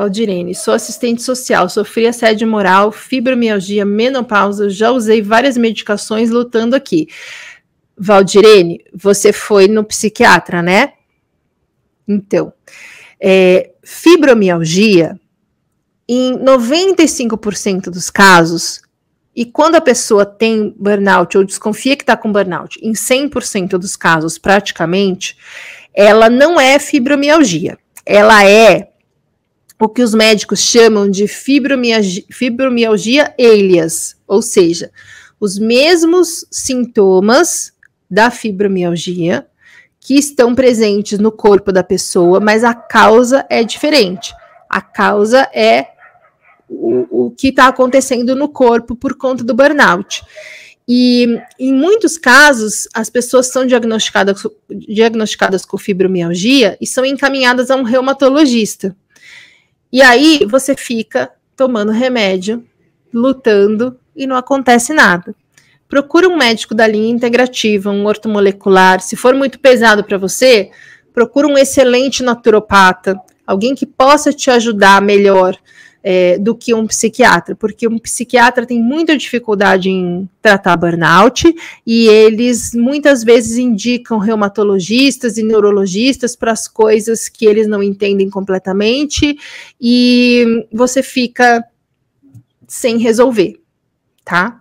Valdirene, sou assistente social, sofri assédio moral, fibromialgia, menopausa, já usei várias medicações lutando aqui. Valdirene, você foi no psiquiatra, né? Então, é, fibromialgia, em 95% dos casos, e quando a pessoa tem burnout ou desconfia que está com burnout, em 100% dos casos, praticamente, ela não é fibromialgia. Ela é o que os médicos chamam de fibromialgia, fibromialgia alias, ou seja, os mesmos sintomas da fibromialgia que estão presentes no corpo da pessoa, mas a causa é diferente. A causa é o, o que está acontecendo no corpo por conta do burnout. E em muitos casos, as pessoas são diagnosticadas, diagnosticadas com fibromialgia e são encaminhadas a um reumatologista. E aí você fica tomando remédio, lutando e não acontece nada. Procura um médico da linha integrativa, um ortomolecular. Se for muito pesado para você, procura um excelente naturopata, alguém que possa te ajudar melhor é, do que um psiquiatra, porque um psiquiatra tem muita dificuldade em tratar burnout e eles muitas vezes indicam reumatologistas e neurologistas para as coisas que eles não entendem completamente e você fica sem resolver, tá?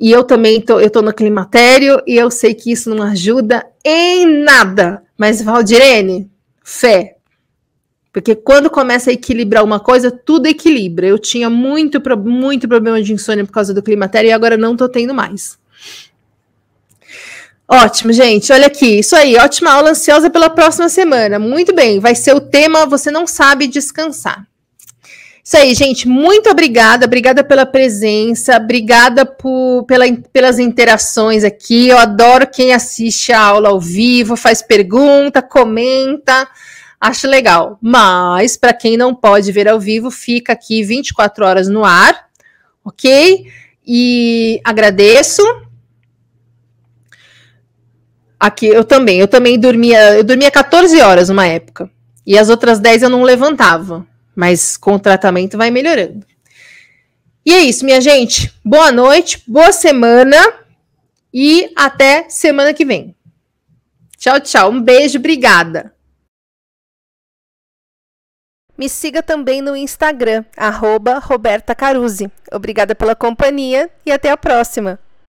E eu também tô, eu tô no climatério e eu sei que isso não ajuda em nada. Mas Valdirene, fé, Porque quando começa a equilibrar uma coisa, tudo equilibra. Eu tinha muito, muito problema de insônia por causa do climatério e agora não tô tendo mais. Ótimo, gente. Olha aqui. Isso aí. Ótima aula ansiosa pela próxima semana. Muito bem. Vai ser o tema Você Não Sabe Descansar. Isso aí, gente. Muito obrigada. Obrigada pela presença. Obrigada por, pela, pelas interações aqui. Eu adoro quem assiste a aula ao vivo, faz pergunta, comenta. Acho legal. Mas, para quem não pode ver ao vivo, fica aqui 24 horas no ar. Ok? E agradeço. Aqui eu também, eu também dormia, eu dormia 14 horas numa época. E as outras 10 eu não levantava, mas com o tratamento vai melhorando. E é isso, minha gente. Boa noite, boa semana e até semana que vem. Tchau, tchau. Um beijo, obrigada. Me siga também no Instagram, arroba Roberta Caruzzi. Obrigada pela companhia e até a próxima.